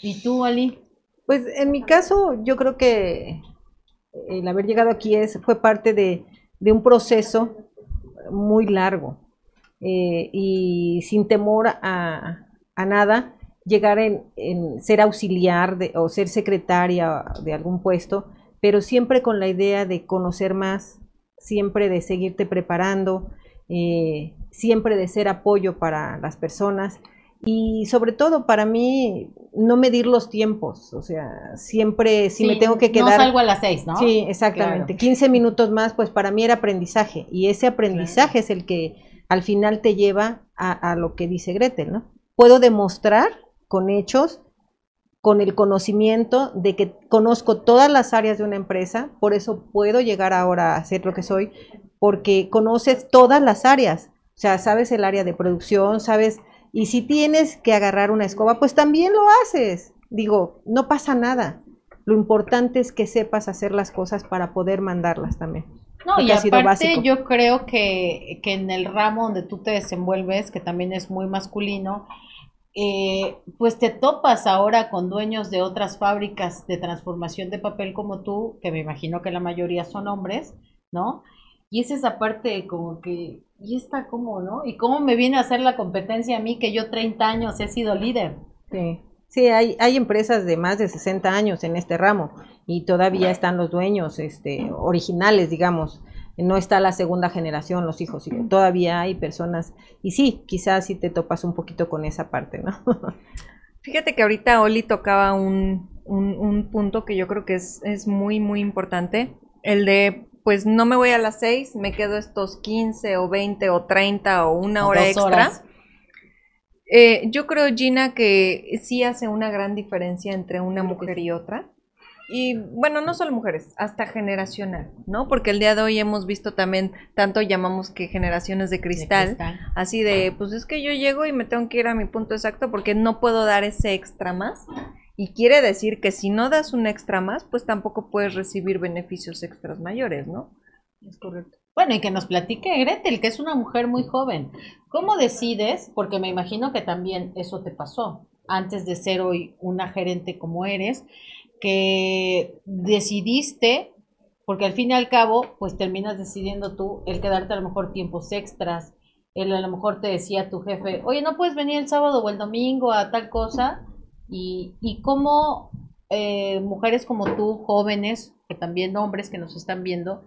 ¿Y tú, Ali? Pues en mi caso, yo creo que el haber llegado aquí es, fue parte de, de un proceso muy largo eh, y sin temor a, a nada, llegar en, en ser auxiliar de, o ser secretaria de algún puesto, pero siempre con la idea de conocer más, siempre de seguirte preparando, eh, siempre de ser apoyo para las personas y sobre todo para mí no medir los tiempos, o sea, siempre si me tengo que No quedar... salgo a las 6, ¿no? Sí, exactamente. 15 minutos más, pues para mí era aprendizaje. Y ese aprendizaje es el que al final te lleva a, a lo que dice Gretel, ¿no? Puedo demostrar con hechos, con el conocimiento de que conozco todas las áreas de una empresa, por eso puedo llegar ahora a ser lo que soy, porque conoces todas las áreas. O sea, sabes el área de producción, sabes, y si tienes que agarrar una escoba, pues también lo haces. Digo, no pasa nada. Lo importante es que sepas hacer las cosas para poder mandarlas también. No, y aparte yo creo que, que en el ramo donde tú te desenvuelves, que también es muy masculino, eh, pues te topas ahora con dueños de otras fábricas de transformación de papel como tú, que me imagino que la mayoría son hombres, ¿no? Y es esa parte como que, ¿y esta cómo, no? ¿Y cómo me viene a hacer la competencia a mí que yo 30 años he sido líder? Sí, sí hay, hay empresas de más de 60 años en este ramo y todavía están los dueños este, originales, digamos. no está la segunda generación, los hijos, todavía hay personas, y sí, quizás sí te topas un poquito con esa parte, ¿no? [LAUGHS] Fíjate que ahorita Oli tocaba un, un, punto que yo creo que es, es, muy, muy importante, el de, pues no me voy a las 6, me quedo estos 15 o 20 o 30 o una hora extra. Eh, yo creo, Gina, que sí hace una gran diferencia entre una mujer y otra. Y bueno, no solo mujeres, hasta generacional, ¿no? Porque el día de hoy hemos visto también, tanto llamamos que generaciones de cristal, así de, pues es que yo llego y me tengo que ir a mi punto exacto porque no puedo dar ese extra más. Y quiere decir que si no das un extra más, pues tampoco puedes recibir beneficios extras mayores, ¿no? Es correcto. Bueno, y que nos platique Gretel, que es una mujer muy joven. ¿Cómo decides? Porque me imagino que también eso te pasó antes de ser hoy una gerente como eres que decidiste, porque al fin y al cabo, pues terminas decidiendo tú el quedarte a lo mejor tiempos extras, el a lo mejor te decía tu jefe, oye, no puedes venir el sábado o el domingo a tal cosa, y, y cómo eh, mujeres como tú, jóvenes, que también hombres que nos están viendo,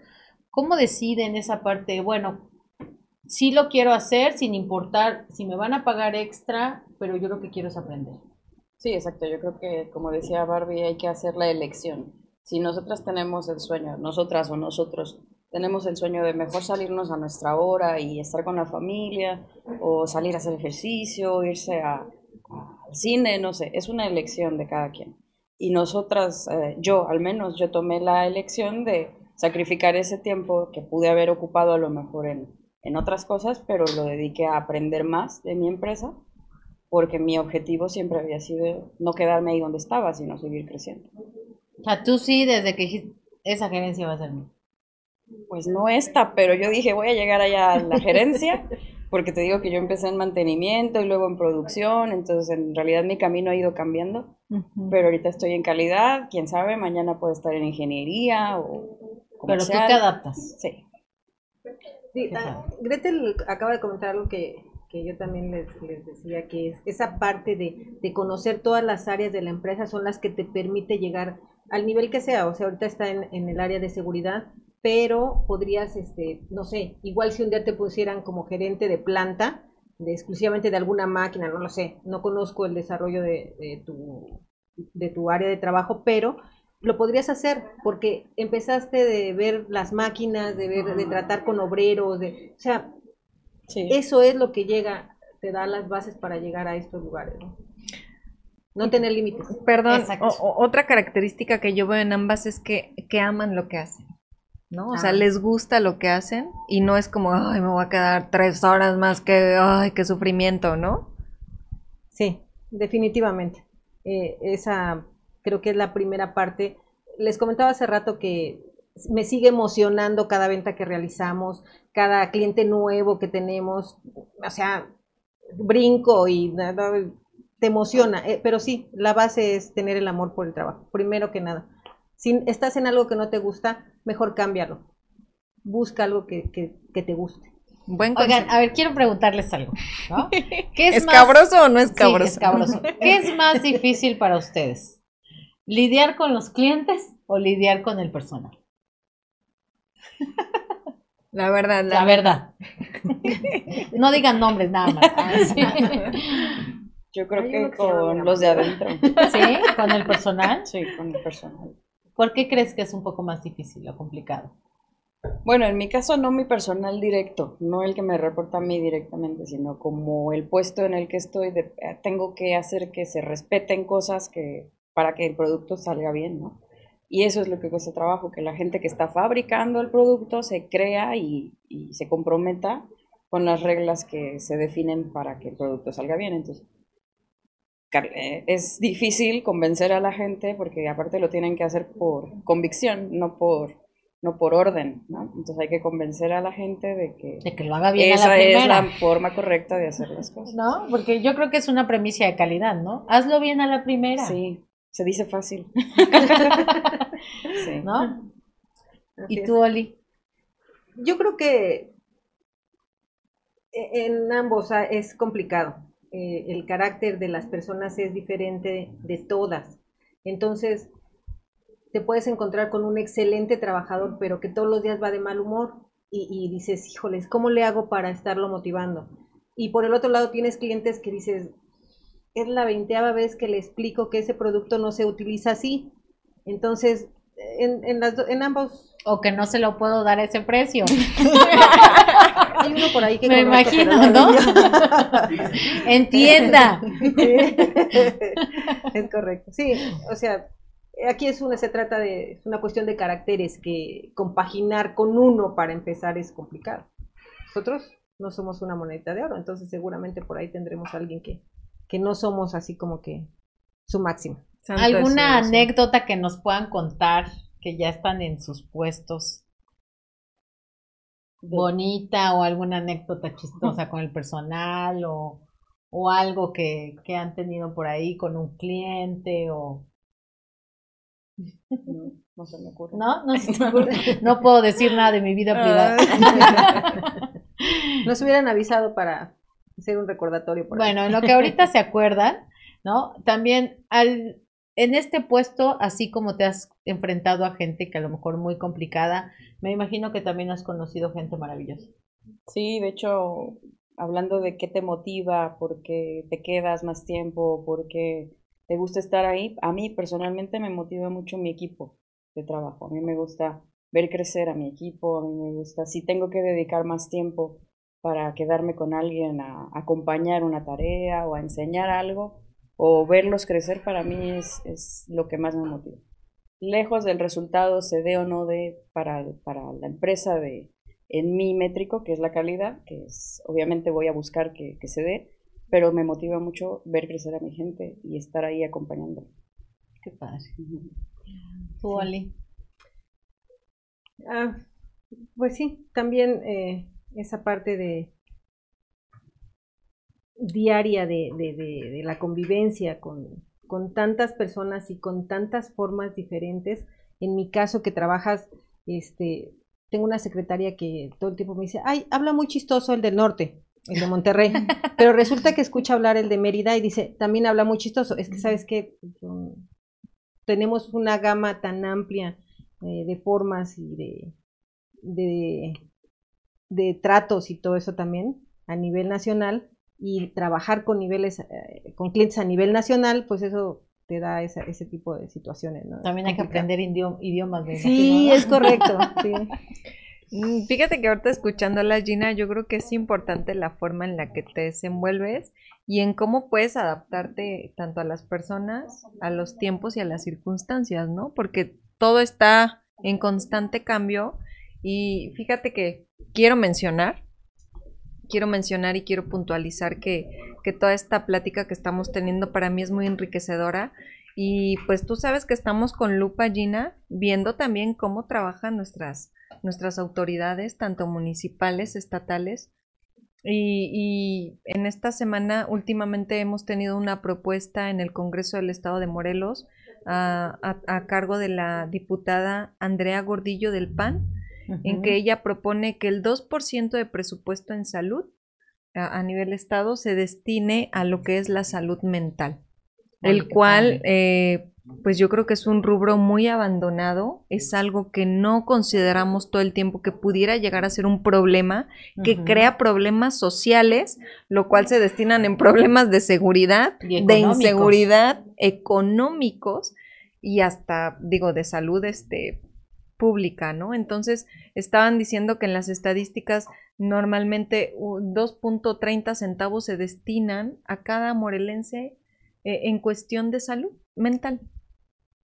¿cómo deciden esa parte? Bueno, sí lo quiero hacer sin importar si me van a pagar extra, pero yo lo que quiero es aprender. Sí, exacto. Yo creo que, como decía Barbie, hay que hacer la elección. Si nosotras tenemos el sueño, nosotras o nosotros tenemos el sueño de mejor salirnos a nuestra hora y estar con la familia, o salir a hacer ejercicio, irse a, al cine, no sé, es una elección de cada quien. Y nosotras, eh, yo al menos, yo tomé la elección de sacrificar ese tiempo que pude haber ocupado a lo mejor en, en otras cosas, pero lo dediqué a aprender más de mi empresa porque mi objetivo siempre había sido no quedarme ahí donde estaba, sino seguir creciendo. O sea, tú sí, desde que esa gerencia va a ser mía. Pues no esta, pero yo dije, voy a llegar allá a la gerencia, porque te digo que yo empecé en mantenimiento y luego en producción, entonces en realidad mi camino ha ido cambiando, pero ahorita estoy en calidad, quién sabe, mañana puedo estar en ingeniería o comercial. Pero tú te adaptas. Sí. sí ah, Gretel acaba de comentar algo que que yo también les, decía que es esa parte de, de, conocer todas las áreas de la empresa son las que te permite llegar al nivel que sea, o sea, ahorita está en, en el área de seguridad, pero podrías, este, no sé, igual si un día te pusieran como gerente de planta, de exclusivamente de alguna máquina, no lo sé, no conozco el desarrollo de, de, tu, de tu área de trabajo, pero lo podrías hacer porque empezaste de ver las máquinas, de ver, de tratar con obreros, de, o sea, eso es lo que llega, te da las bases para llegar a estos lugares, ¿no? tener límites. Perdón, otra característica que yo veo en ambas es que, que aman lo que hacen. ¿No? O sea, les gusta lo que hacen y no es como, ay, me voy a quedar tres horas más que, ay, qué sufrimiento, ¿no? Sí, definitivamente. Eh, esa creo que es la primera parte. Les comentaba hace rato que me sigue emocionando cada venta que realizamos, cada cliente nuevo que tenemos, o sea, brinco y te emociona, eh, pero sí, la base es tener el amor por el trabajo, primero que nada. Si estás en algo que no te gusta, mejor cámbialo. Busca algo que, te guste. Oigan, a ver, quiero preguntarles algo. [LAUGHS] ¿Qué es ¿Escabroso o no es escabroso? ¿Qué es más [LAUGHS] difícil para ustedes? ¿Lidiar con los clientes o lidiar con el personal? La verdad, la, verdad. no digan nombres nada más. [LAUGHS] Yo creo que con los de adentro. ¿Sí? ¿Con el personal? Sí, con el personal. ¿Por qué crees que es un poco más difícil o complicado? Bueno, en mi caso no mi personal directo, no el que me reporta a mí directamente, sino como el puesto en el que estoy, de, tengo que hacer que se respeten cosas que para que el producto salga bien, ¿no? Y eso es lo que cuesta trabajo, que la gente que está fabricando el producto se crea y, se comprometa con las reglas que se definen para que el producto salga bien. Entonces, eh, es difícil convencer a la gente porque aparte lo tienen que hacer por convicción, no por, no por orden, ¿no? Entonces hay que convencer a la gente de que, de que lo haga bien esa a la es la forma correcta de hacer las cosas. No, porque yo creo que es una premisa de calidad, ¿no? Hazlo bien a la primera. Sí, se dice fácil. [LAUGHS] sí. ¿No? ¿Y tú, Oli? Yo creo que e-, en ambos es complicado. Eh, el carácter de las personas es diferente de todas. Entonces, te puedes encontrar con un excelente trabajador, pero que todos los días va de mal humor. y, dices, híjoles, ¿cómo le hago para estarlo motivando? Y por el otro lado tienes clientes que dices, es la veinteava vez que le explico que ese producto no se utiliza así. Entonces, en, en, las en ambos... O que no se lo puedo dar a ese precio. [LAUGHS] Hay uno por ahí que... Me imagino, ¿no? Entienda. es correcto. Sí, o sea, aquí es una, se trata de, es una cuestión de caracteres que compaginar con uno para empezar es complicado. Nosotros no somos una moneda de oro, entonces seguramente por ahí tendremos a alguien que, que no somos así como que su máximo. ¿Alguna anécdota que nos puedan contar que ya están en sus puestos? Bonita o alguna anécdota chistosa con el personal o, o algo que, que han tenido por ahí con un cliente o no, no se me ocurre. No, no se me [LAUGHS] ocurre. No puedo decir nada de mi vida privada. [LAUGHS] Nos hubieran avisado para hacer un recordatorio. Por bueno, en lo que ahorita se acuerdan, ¿no? También al, en este puesto, así como te has enfrentado a gente que a lo mejor muy complicada, me imagino que también has conocido gente maravillosa. Sí, de hecho, hablando de qué te motiva, por qué te quedas más tiempo, por qué te gusta estar ahí, a mí personalmente me motiva mucho mi equipo de trabajo. A mí me gusta ver crecer a mi equipo, a mí me gusta, si tengo que dedicar más tiempo para quedarme con alguien a, acompañar una tarea o a enseñar algo o verlos crecer, para mí es, es lo que más me motiva. Lejos del resultado, se dé o no de para, para la empresa de, en mi métrico, que es la calidad, que es, obviamente voy a buscar que, que se dé, pero me motiva mucho ver crecer a mi gente y estar ahí acompañando. Qué padre. ¿Tú, Ali? Ah, pues sí, también eh, esa parte de diaria de, de, de, la convivencia con, con, tantas personas y con tantas formas diferentes. En mi caso que trabajas, este, tengo una secretaria que todo el tiempo me dice, ay, habla muy chistoso el del norte el de Monterrey, [LAUGHS] pero resulta que escucha hablar el de Mérida y dice, también habla muy chistoso. Es que, ¿sabes que Tenemos una gama tan amplia eh, de formas y de, de, de, tratos y todo eso también a nivel nacional y trabajar con niveles, eh, con clientes a nivel nacional, pues eso te da ese, ese tipo de situaciones. También hay que aprender idiomas. sí, es correcto. [LAUGHS] Sí. Mm, fíjate que ahorita escuchando a la Gina, yo creo que es importante la forma en la que te desenvuelves y en cómo puedes adaptarte tanto a las personas, a los tiempos y a las circunstancias, ¿no? Porque todo está en constante cambio y fíjate que quiero mencionar, quiero mencionar y quiero puntualizar que, que toda esta plática que estamos teniendo para mí es muy enriquecedora y pues tú sabes que estamos con Lupa Gina viendo también cómo trabajan nuestras nuestras autoridades, tanto municipales, estatales. Y, en esta semana últimamente hemos tenido una propuesta en el Congreso del Estado de Morelos a, cargo de la diputada Andrea Gordillo del PAN, en que ella propone que el 2% de presupuesto en salud a, nivel Estado se destine a lo que es la salud mental, el cual eh, pues yo creo que es un rubro muy abandonado, es algo que no consideramos todo el tiempo que pudiera llegar a ser un problema, que crea problemas sociales, lo cual se destinan en problemas de seguridad, de inseguridad, económicos y hasta, digo, de salud este, pública, ¿no? Entonces, estaban diciendo que en las estadísticas normalmente 2.30 centavos se destinan a cada morelense eh, en cuestión de salud mental.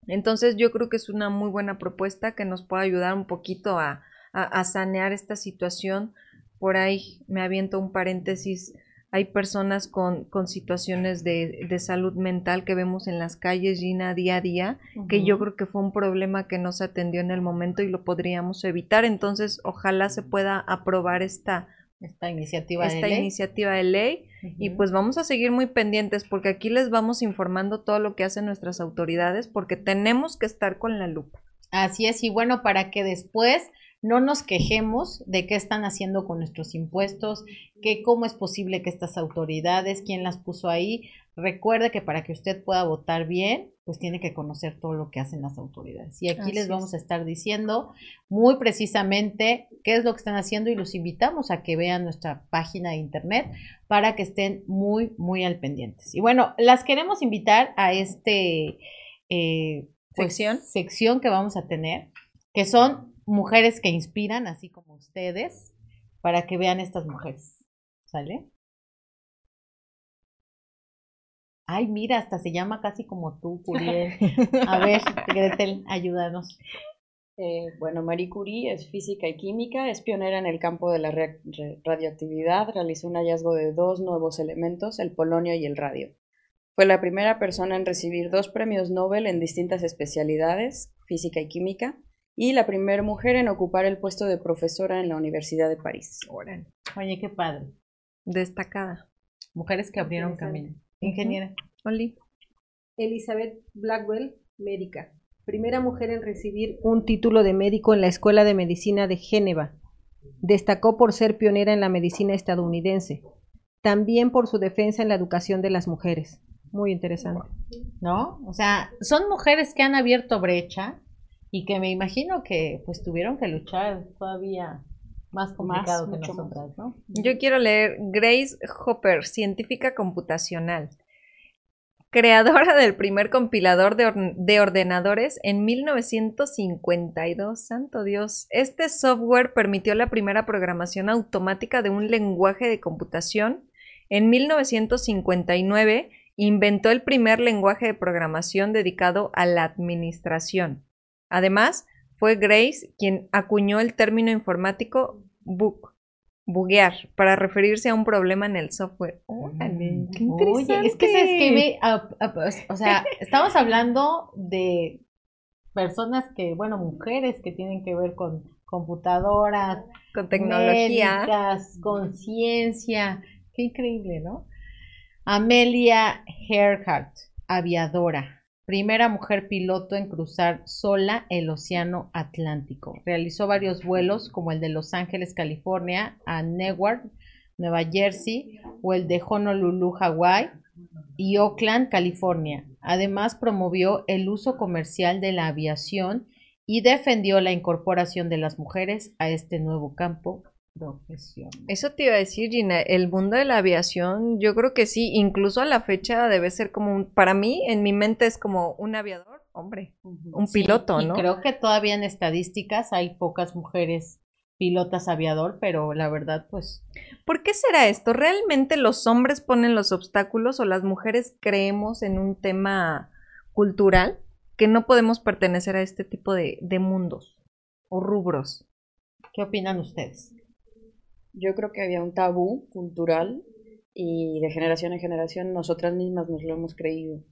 Entonces yo creo que es una muy buena propuesta que nos puede ayudar un poquito a, sanear esta situación. Por ahí me aviento un paréntesis. Hay personas con, situaciones de, salud mental que vemos en las calles, Gina, día a día, que yo creo que fue un problema que no se atendió en el momento y lo podríamos evitar. Entonces, ojalá se pueda aprobar esta esta iniciativa esta de ley. iniciativa de ley y pues vamos a seguir muy pendientes porque aquí les vamos informando todo lo que hacen nuestras autoridades porque tenemos que estar con la lupa. Así es, y bueno, para que después no nos quejemos de qué están haciendo con nuestros impuestos, que cómo es posible que estas autoridades, quién las puso ahí. Recuerde que para que usted pueda votar bien, pues tiene que conocer todo lo que hacen las autoridades. Y aquí les vamos a estar diciendo muy precisamente qué es lo que están haciendo y los invitamos a que vean nuestra página de internet para que estén muy, muy al pendientes. Y bueno, las queremos invitar a este eh, pues, Sección. sección que vamos a tener, que son mujeres que inspiran, así como ustedes, para que vean estas mujeres. ¿Sale? Ay, mira, hasta se llama casi como tú, Curiel. [LAUGHS] A ver, Gretel, ayúdanos. Eh, bueno, Marie Curie es física y química, es pionera en el campo de la ra- ra- radioactividad, realizó un hallazgo de dos nuevos elementos, el polonio y el radio. Fue la primera persona en recibir dos premios Nobel en distintas especialidades, física y química, y la primera mujer en ocupar el puesto de profesora en la Universidad de París. Oye, qué padre. Destacada. Mujeres que abrieron camino. Ingeniera. Oli. Elizabeth Blackwell, médica. Primera mujer en recibir un título de médico en la Escuela de Medicina de Génova. Destacó por ser pionera en la medicina estadounidense. También por su defensa en la educación de las mujeres. Muy interesante. ¿No? O sea, son mujeres que han abierto brecha y que me imagino que pues tuvieron que luchar todavía más complicado que más. nosotras, ¿no? Yo quiero leer Grace Hopper, científica computacional, creadora del primer compilador de, or- de ordenadores en 1952. Santo Dios. Este software permitió la primera programación automática de un lenguaje de computación. En 1959 inventó el primer lenguaje de programación dedicado a la administración. Además, fue Grace quien acuñó el término informático bug, buguear, para referirse a un problema en el software. Órale, qué Oye, es que se interesante. escribe, o sea, [LAUGHS] estamos hablando de personas que, bueno, mujeres que tienen que ver con computadoras, Con tecnología. médicas, con ciencia. Qué increíble, ¿no? Amelia Earhart, aviadora. Primera mujer piloto en cruzar sola el Océano Atlántico. Realizó varios vuelos como el de Los Ángeles, California, a Newark, Nueva Jersey, o el de Honolulu, Hawái, y Oakland, California. Además, promovió el uso comercial de la aviación y defendió la incorporación de las mujeres a este nuevo campo profesional. Eso te iba a decir, Gina, el mundo de la aviación, yo creo que sí, incluso a la fecha debe ser como un, para mí, en mi mente es como un aviador, hombre, un Sí, piloto, y ¿no? creo que todavía en estadísticas hay pocas mujeres pilotas aviador, pero la verdad, pues, ¿Por qué será esto? ¿Realmente los hombres ponen los obstáculos o las mujeres creemos en un tema cultural que no podemos pertenecer a este tipo de, de mundos o rubros? ¿qué opinan ustedes? Yo creo que había un tabú cultural y de generación en generación nosotras mismas nos lo hemos creído,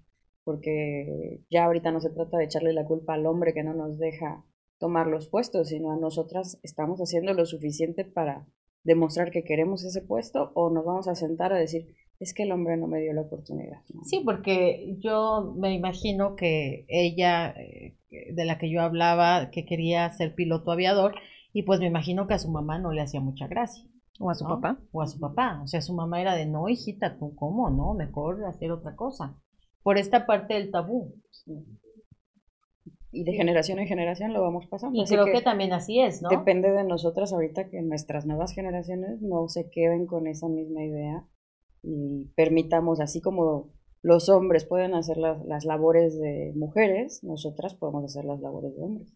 porque ya ahorita no se trata de echarle la culpa al hombre que no nos deja tomar los puestos, sino a nosotras estamos haciendo lo suficiente para demostrar que queremos ese puesto o nos vamos a sentar a decir, es que el hombre no me dio la oportunidad. Sí, porque yo me imagino que ella, eh, de la que yo hablaba, que quería ser piloto aviador, y pues me imagino que a su mamá no le hacía mucha gracia. ¿O a su ¿no? papá? O a su papá. O sea, su mamá era de, no, hijita, tú cómo, no, mejor hacer otra cosa. Por esta parte del tabú. Y de generación en generación lo vamos pasando. Y así creo que, también así es, ¿no? Depende de nosotras ahorita que nuestras nuevas generaciones no se queden con esa misma idea y permitamos, así como los hombres pueden hacer las, las labores de mujeres, nosotras podemos hacer las labores de hombres.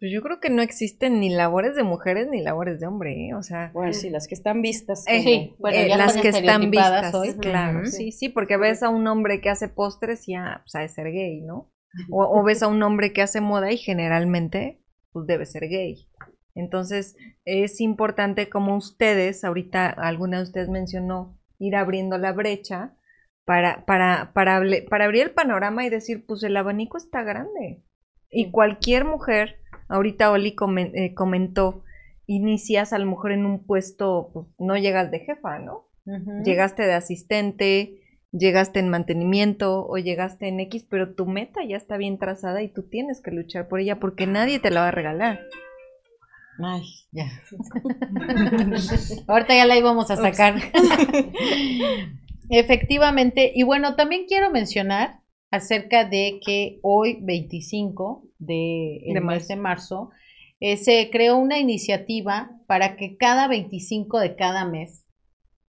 Pues yo creo que no existen ni labores de mujeres ni labores de hombre, ¿eh? O sea, Bueno, sí, las que están vistas. Eh, como- sí, bueno, eh, las que están vistas, hoy. claro, sí, sí, porque ves a un hombre que hace postres y ya, pues ha de ser gay, ¿no? O, o ves a un hombre que hace moda y generalmente, pues debe ser gay. Entonces, es importante como ustedes, ahorita alguna de ustedes mencionó, ir abriendo la brecha para, para, para, para abrir el panorama y decir, pues el abanico está grande. Y cualquier mujer, ahorita Oli comen- eh, comentó, inicias a lo mejor en un puesto, pues no llegas de jefa, ¿no? Llegaste de asistente, llegaste en mantenimiento o llegaste en X, pero tu meta ya está bien trazada y tú tienes que luchar por ella porque nadie te la va a regalar. Ay, ya. [LAUGHS] Ahorita ya la íbamos a sacar. [LAUGHS] Efectivamente. Y bueno, también quiero mencionar acerca de que hoy, 25 de, el De mes de marzo, eh, se creó una iniciativa para que cada 25 de cada mes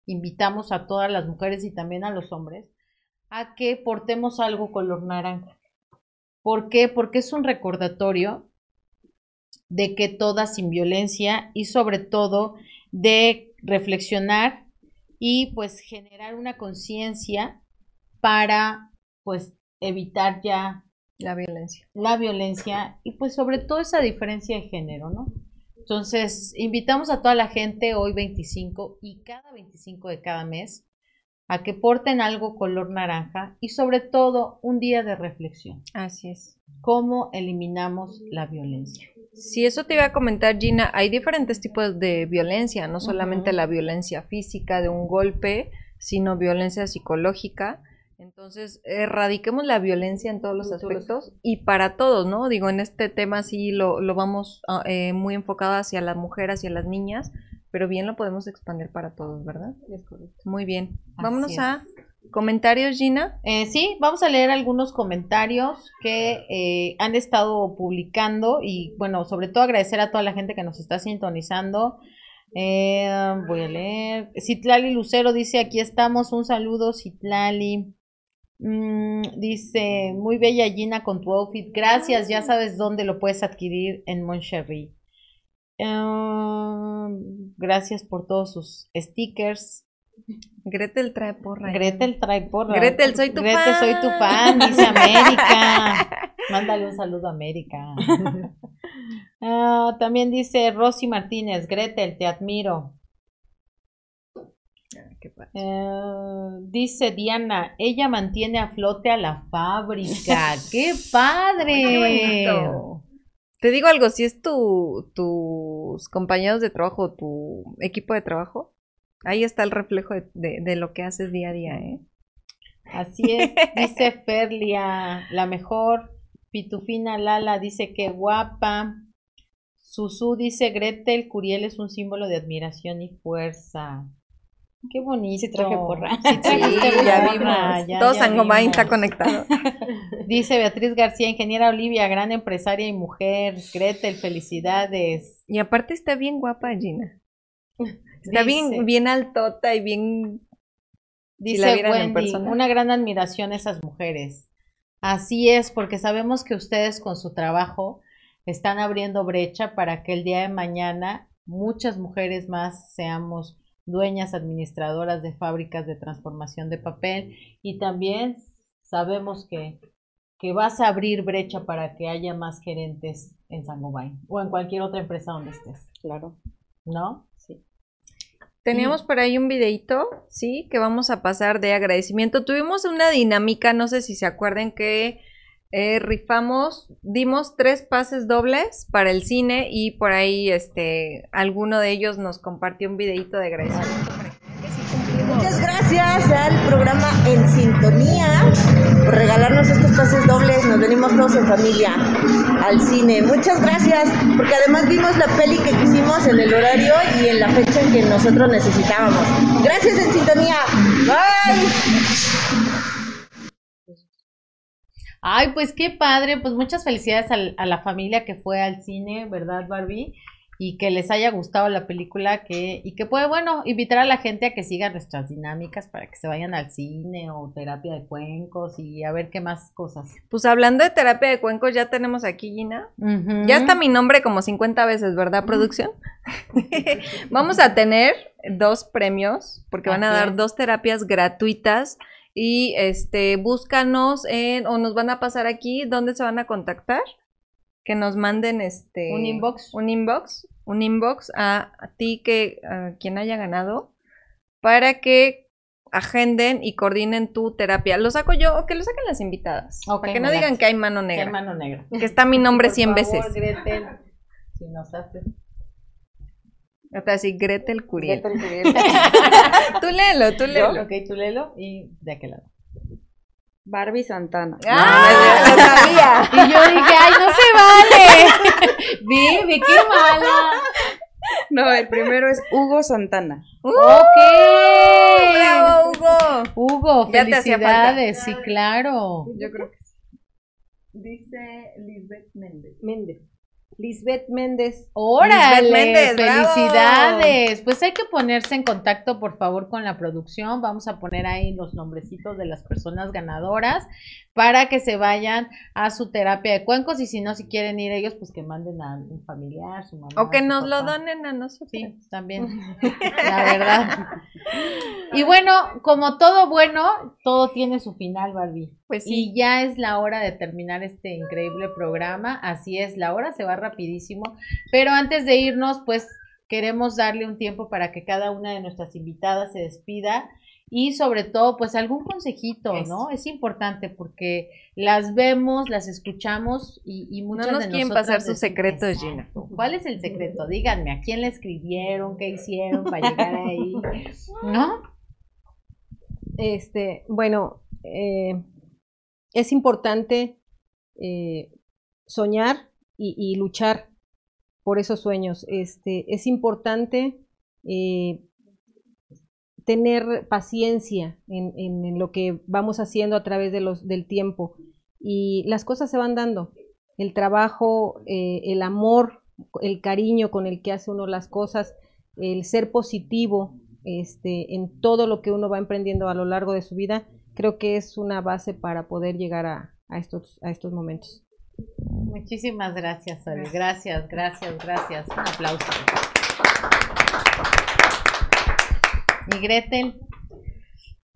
invitamos a todas las mujeres y también a los hombres a que portemos algo color naranja. ¿Por qué? Porque es un recordatorio de que toda sin violencia y sobre todo de reflexionar y pues generar una conciencia para pues evitar ya la violencia. La violencia y pues sobre todo esa diferencia de género, ¿no? Entonces, invitamos a toda la gente hoy 25 y cada 25 de cada mes a que porten algo color naranja y sobre todo un día de reflexión. Así es. ¿Cómo eliminamos la violencia? Si eso te iba a comentar, Gina, hay diferentes tipos de violencia, no solamente la violencia física de un golpe, sino violencia psicológica. Entonces, erradiquemos la violencia en todos los aspectos y para todos, ¿no? Digo, en este tema sí lo, lo vamos ah, eh, muy enfocado hacia las mujeres, hacia las niñas, pero bien lo podemos expandir para todos, ¿verdad? Es correcto. Muy bien. Vámonos a comentarios, Gina. Eh, sí, vamos a leer algunos comentarios que eh, han estado publicando y bueno, sobre todo agradecer a toda la gente que nos está sintonizando. Eh, voy a leer. Citlali Lucero dice, aquí estamos, un saludo, Citlali. Mm, dice, muy bella Gina con tu outfit. Gracias, ya sabes dónde lo puedes adquirir en Moncherry. Em, gracias por todos sus stickers. Gretel trae porra. Gretel trae porra. Gretel, soy tu Gretel, fan. soy tu fan, dice América. [LAUGHS] Mándale un saludo a América. [LAUGHS] Ah, también dice Rosy Martínez, Gretel, te admiro. Eh, dice Diana, ella mantiene a flote a la fábrica. [LAUGHS] ¡Qué padre! Te digo algo, si es tu, tus compañeros de trabajo, tu equipo de trabajo, ahí está el reflejo de, de- de lo que haces día a día, ¿eh? Así es, dice [LAUGHS] Ferlia, la mejor. Pitufina Lala dice que guapa. Susu dice Gretel, Curiel es un símbolo de admiración y fuerza. Qué bonito. Sí traje porra. Sí [LAUGHS] Sí, ya vimos. ya- Todo ya Sangomain está conectado. [LAUGHS] Dice Beatriz García, ingeniera Olivia, gran empresaria y mujer. Gretel, felicidades. Y aparte está bien guapa, Gina. Está Dice- bien, bien altota y bien. Dice la vieran en Wendy, persona. una gran admiración a esas mujeres. Así es, porque sabemos que ustedes con su trabajo están abriendo brecha para que el día de mañana muchas mujeres más seamos dueñas administradoras de fábricas de transformación de papel y también sabemos que, que vas a abrir brecha para que haya más gerentes en Sangobain o en cualquier otra empresa donde estés, Claro. ¿no? Sí. Teníamos por ahí un videito, sí, que vamos a pasar de agradecimiento. Tuvimos una dinámica, no sé si se acuerdan que eh, rifamos, dimos tres pases dobles para el cine y por ahí este alguno de ellos nos compartió un videito de agradecimiento. Muchas gracias al programa En Sintonía por regalarnos estos pases dobles. Nos venimos todos en familia al cine. Muchas gracias, porque además vimos la peli que quisimos en el horario y en la fecha en que nosotros necesitábamos. Gracias En Sintonía. Bye. Ay, pues qué padre, pues muchas felicidades al- a, la familia que fue al cine, ¿verdad, Barbie? Y que les haya gustado la película que, y que puede, bueno, invitar a la gente a que siga nuestras dinámicas para que se vayan al cine o terapia de cuencos y a ver qué más cosas. Pues hablando de terapia de cuencos, ya tenemos aquí, Gina. Ya está mi nombre como 50 veces, ¿verdad, producción? [LAUGHS] Vamos a tener dos premios, porque van a dar es. dos terapias gratuitas. Y este, búscanos en, o nos van a pasar aquí, ¿dónde se van a contactar? Que nos manden este Un inbox. un inbox, un inbox a, a ti que a quien haya ganado para que agenden y coordinen tu terapia. ¿Lo saco yo o que lo saquen las invitadas? Ok, para que no digan que hay mano negra. mano negra. Que está mi nombre Por 100 favor, veces. Gretel, si nos haces. O sea, así, Gretel Curiel. Gretel Curiel. [LAUGHS] tú léelo, tú léelo. Ok, tú léelo y de aquel lado. Barbie Santana. ¡Ah! lo sabía. [LAUGHS] Y yo dije, ay, no se vale. [LAUGHS] Ve qué mala. No, el primero es Hugo Santana. Ok. ¡Bravo, Hugo! Hugo, Ya te felicidades, sí, claro. Yo creo que Dice Lisbeth Méndez. Méndez. Lisbeth Méndez. ¡Órale! Lisbeth Méndez, bravo. ¡Felicidades! Pues hay que ponerse en contacto, por favor, con la producción. Vamos a poner ahí los nombrecitos de las personas ganadoras para que se vayan a su terapia de cuencos y si no, si quieren ir ellos, pues que manden a un familiar, su mamá. O que nos lo donen a nosotros. Sí, también, [LAUGHS] la verdad. Y bueno, como todo bueno, todo tiene su final, Barbie. Pues Y ya es la hora de terminar este increíble programa. Así es, la hora se va rapidísimo. Pero antes de irnos, pues queremos darle un tiempo para que cada una de nuestras invitadas se despida y sobre todo, pues algún consejito, ¿no? Es importante porque las vemos, las escuchamos y, y muchas nos de quieren pasar sus secretos, Gina. ¿Cuál es el secreto? Díganme, ¿a quién le escribieron? ¿Qué hicieron para llegar ahí? ¿No? Este, bueno, eh, es importante eh, soñar y, luchar por esos sueños. Este, es importante eh, tener paciencia en, en- en lo que vamos haciendo a través de los, del tiempo y las cosas se van dando. El trabajo, eh, el amor, el cariño con el que hace uno las cosas, el ser positivo este, en todo lo que uno va emprendiendo a lo largo de su vida, creo que es una base para poder llegar a, a estos, a estos momentos. Muchísimas gracias, Oli. Gracias, gracias, gracias. Un aplauso. Y Gretel,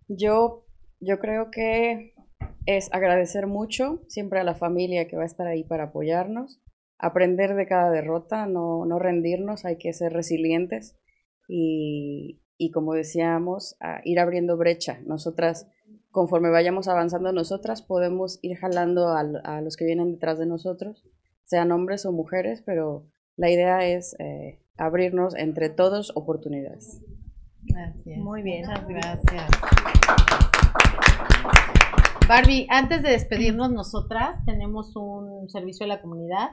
Yo, yo creo que es agradecer mucho siempre a la familia que va a estar ahí para apoyarnos, aprender de cada derrota, no, no rendirnos, hay que ser resilientes y, y como decíamos, a ir abriendo brecha. Nosotras, conforme vayamos avanzando nosotras, podemos ir jalando al- a, los que vienen detrás de nosotros, sean hombres o mujeres, pero la idea es eh, abrirnos entre todos oportunidades. gracias. Muy bien. Muchas gracias. Barbie, antes de despedirnos, nosotras tenemos un servicio a la comunidad.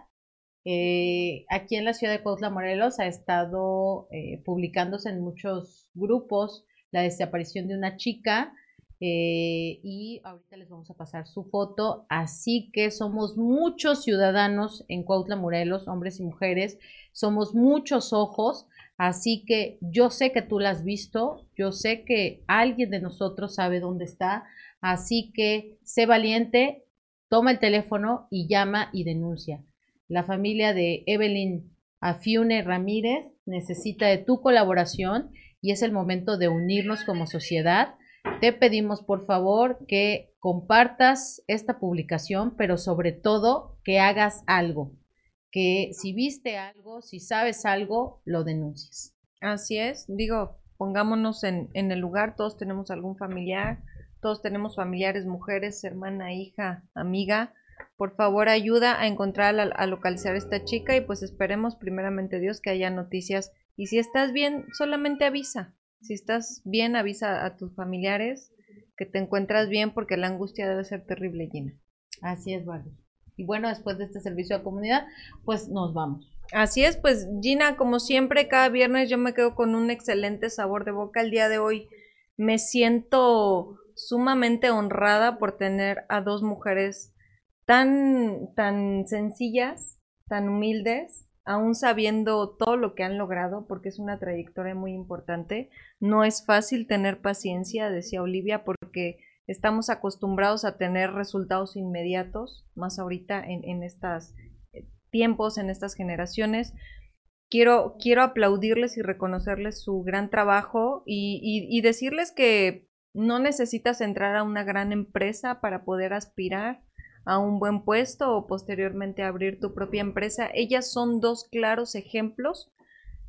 Eh, aquí en la ciudad de Cuautla, Morelos, ha estado eh, publicándose en muchos grupos la desaparición de una chica eh, y ahorita les vamos a pasar su foto. Así que somos muchos ciudadanos en Cuautla, Morelos, hombres y mujeres, somos muchos ojos. Así que yo sé que tú la has visto, yo sé que alguien de nosotros sabe dónde está, así que sé valiente, toma el teléfono y llama y denuncia. La familia de Evelyn Afiune Ramírez necesita de tu colaboración y es el momento de unirnos como sociedad. Te pedimos por favor que compartas esta publicación, pero sobre todo que hagas algo, que si viste algo, si sabes algo, lo denuncies. Así es, digo, pongámonos en, el lugar, todos tenemos algún familiar, todos tenemos familiares, mujeres, hermana, hija, amiga. Por favor, ayuda a encontrar, a, a localizar a esta chica y pues esperemos primeramente Dios que haya noticias. Y si estás bien, solamente avisa. Si estás bien, avisa a tus familiares que te encuentras bien porque la angustia debe ser terrible, Gina. Así es, Barbie. Y bueno, después de este servicio a comunidad, pues nos vamos. Así es, pues Gina, como siempre, cada viernes yo me quedo con un excelente sabor de boca. El día de hoy me siento sumamente honrada por tener a dos mujeres tan, tan sencillas, tan humildes, aún sabiendo todo lo que han logrado, porque es una trayectoria muy importante. No es fácil tener paciencia, decía Olivia, porque estamos acostumbrados a tener resultados inmediatos, más ahorita en, en estos tiempos, en estas generaciones. Quiero, quiero aplaudirles y reconocerles su gran trabajo y, y decirles que no necesitas entrar a una gran empresa para poder aspirar a un buen puesto o posteriormente abrir tu propia empresa. Ellas son dos claros ejemplos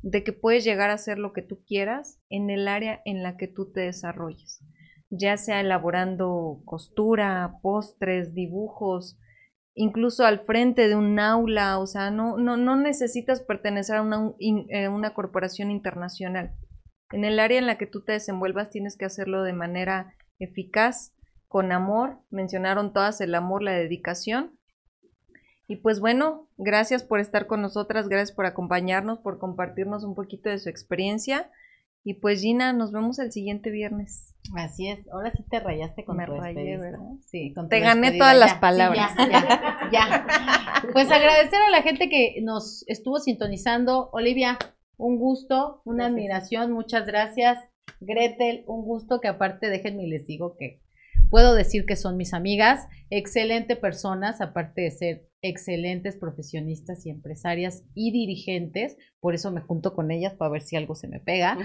de que puedes llegar a hacer lo que tú quieras en el área en la que tú te desarrolles, ya sea elaborando costura, postres, dibujos, incluso al frente de un aula, o sea, no, no, no necesitas pertenecer a una, eh, una corporación internacional. En el área en la que tú te desenvuelvas tienes que hacerlo de manera eficaz, con amor, mencionaron todas el amor, la dedicación. Y pues bueno, gracias por estar con nosotras, gracias por acompañarnos, por compartirnos un poquito de su experiencia. Y pues Gina, nos vemos el siguiente viernes. Así es, ahora sí te rayaste con Me tu rayé. ¿verdad? Sí, con Te gané todas ya, las sí, palabras. ya, ya, ya. Pues agradecer a la gente que nos estuvo sintonizando. Olivia, un gusto, una Gracias. admiración, muchas gracias. Gretel, un gusto que aparte déjenme y les digo que puedo decir que son mis amigas, excelente personas, aparte de ser excelentes profesionistas y empresarias y dirigentes, por eso me junto con ellas para ver si algo se me pega.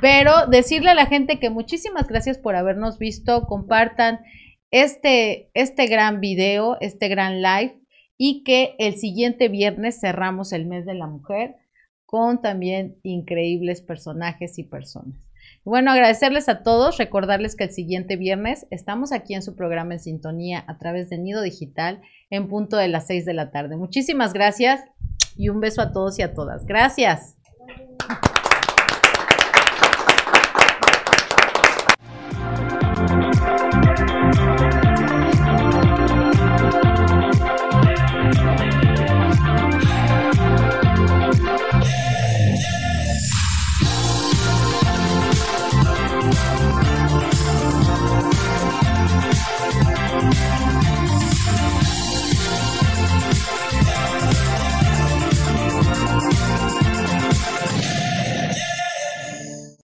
Pero decirle a la gente que muchísimas gracias por habernos visto, compartan este, este gran video, este gran live y que el siguiente viernes cerramos el mes de la mujer con también increíbles personajes y personas. Bueno, agradecerles a todos, recordarles que el siguiente viernes estamos aquí en su programa en sintonía a través de Nido Digital en punto de las 6 de la tarde. Muchísimas gracias y un beso a todos y a todas. Gracias.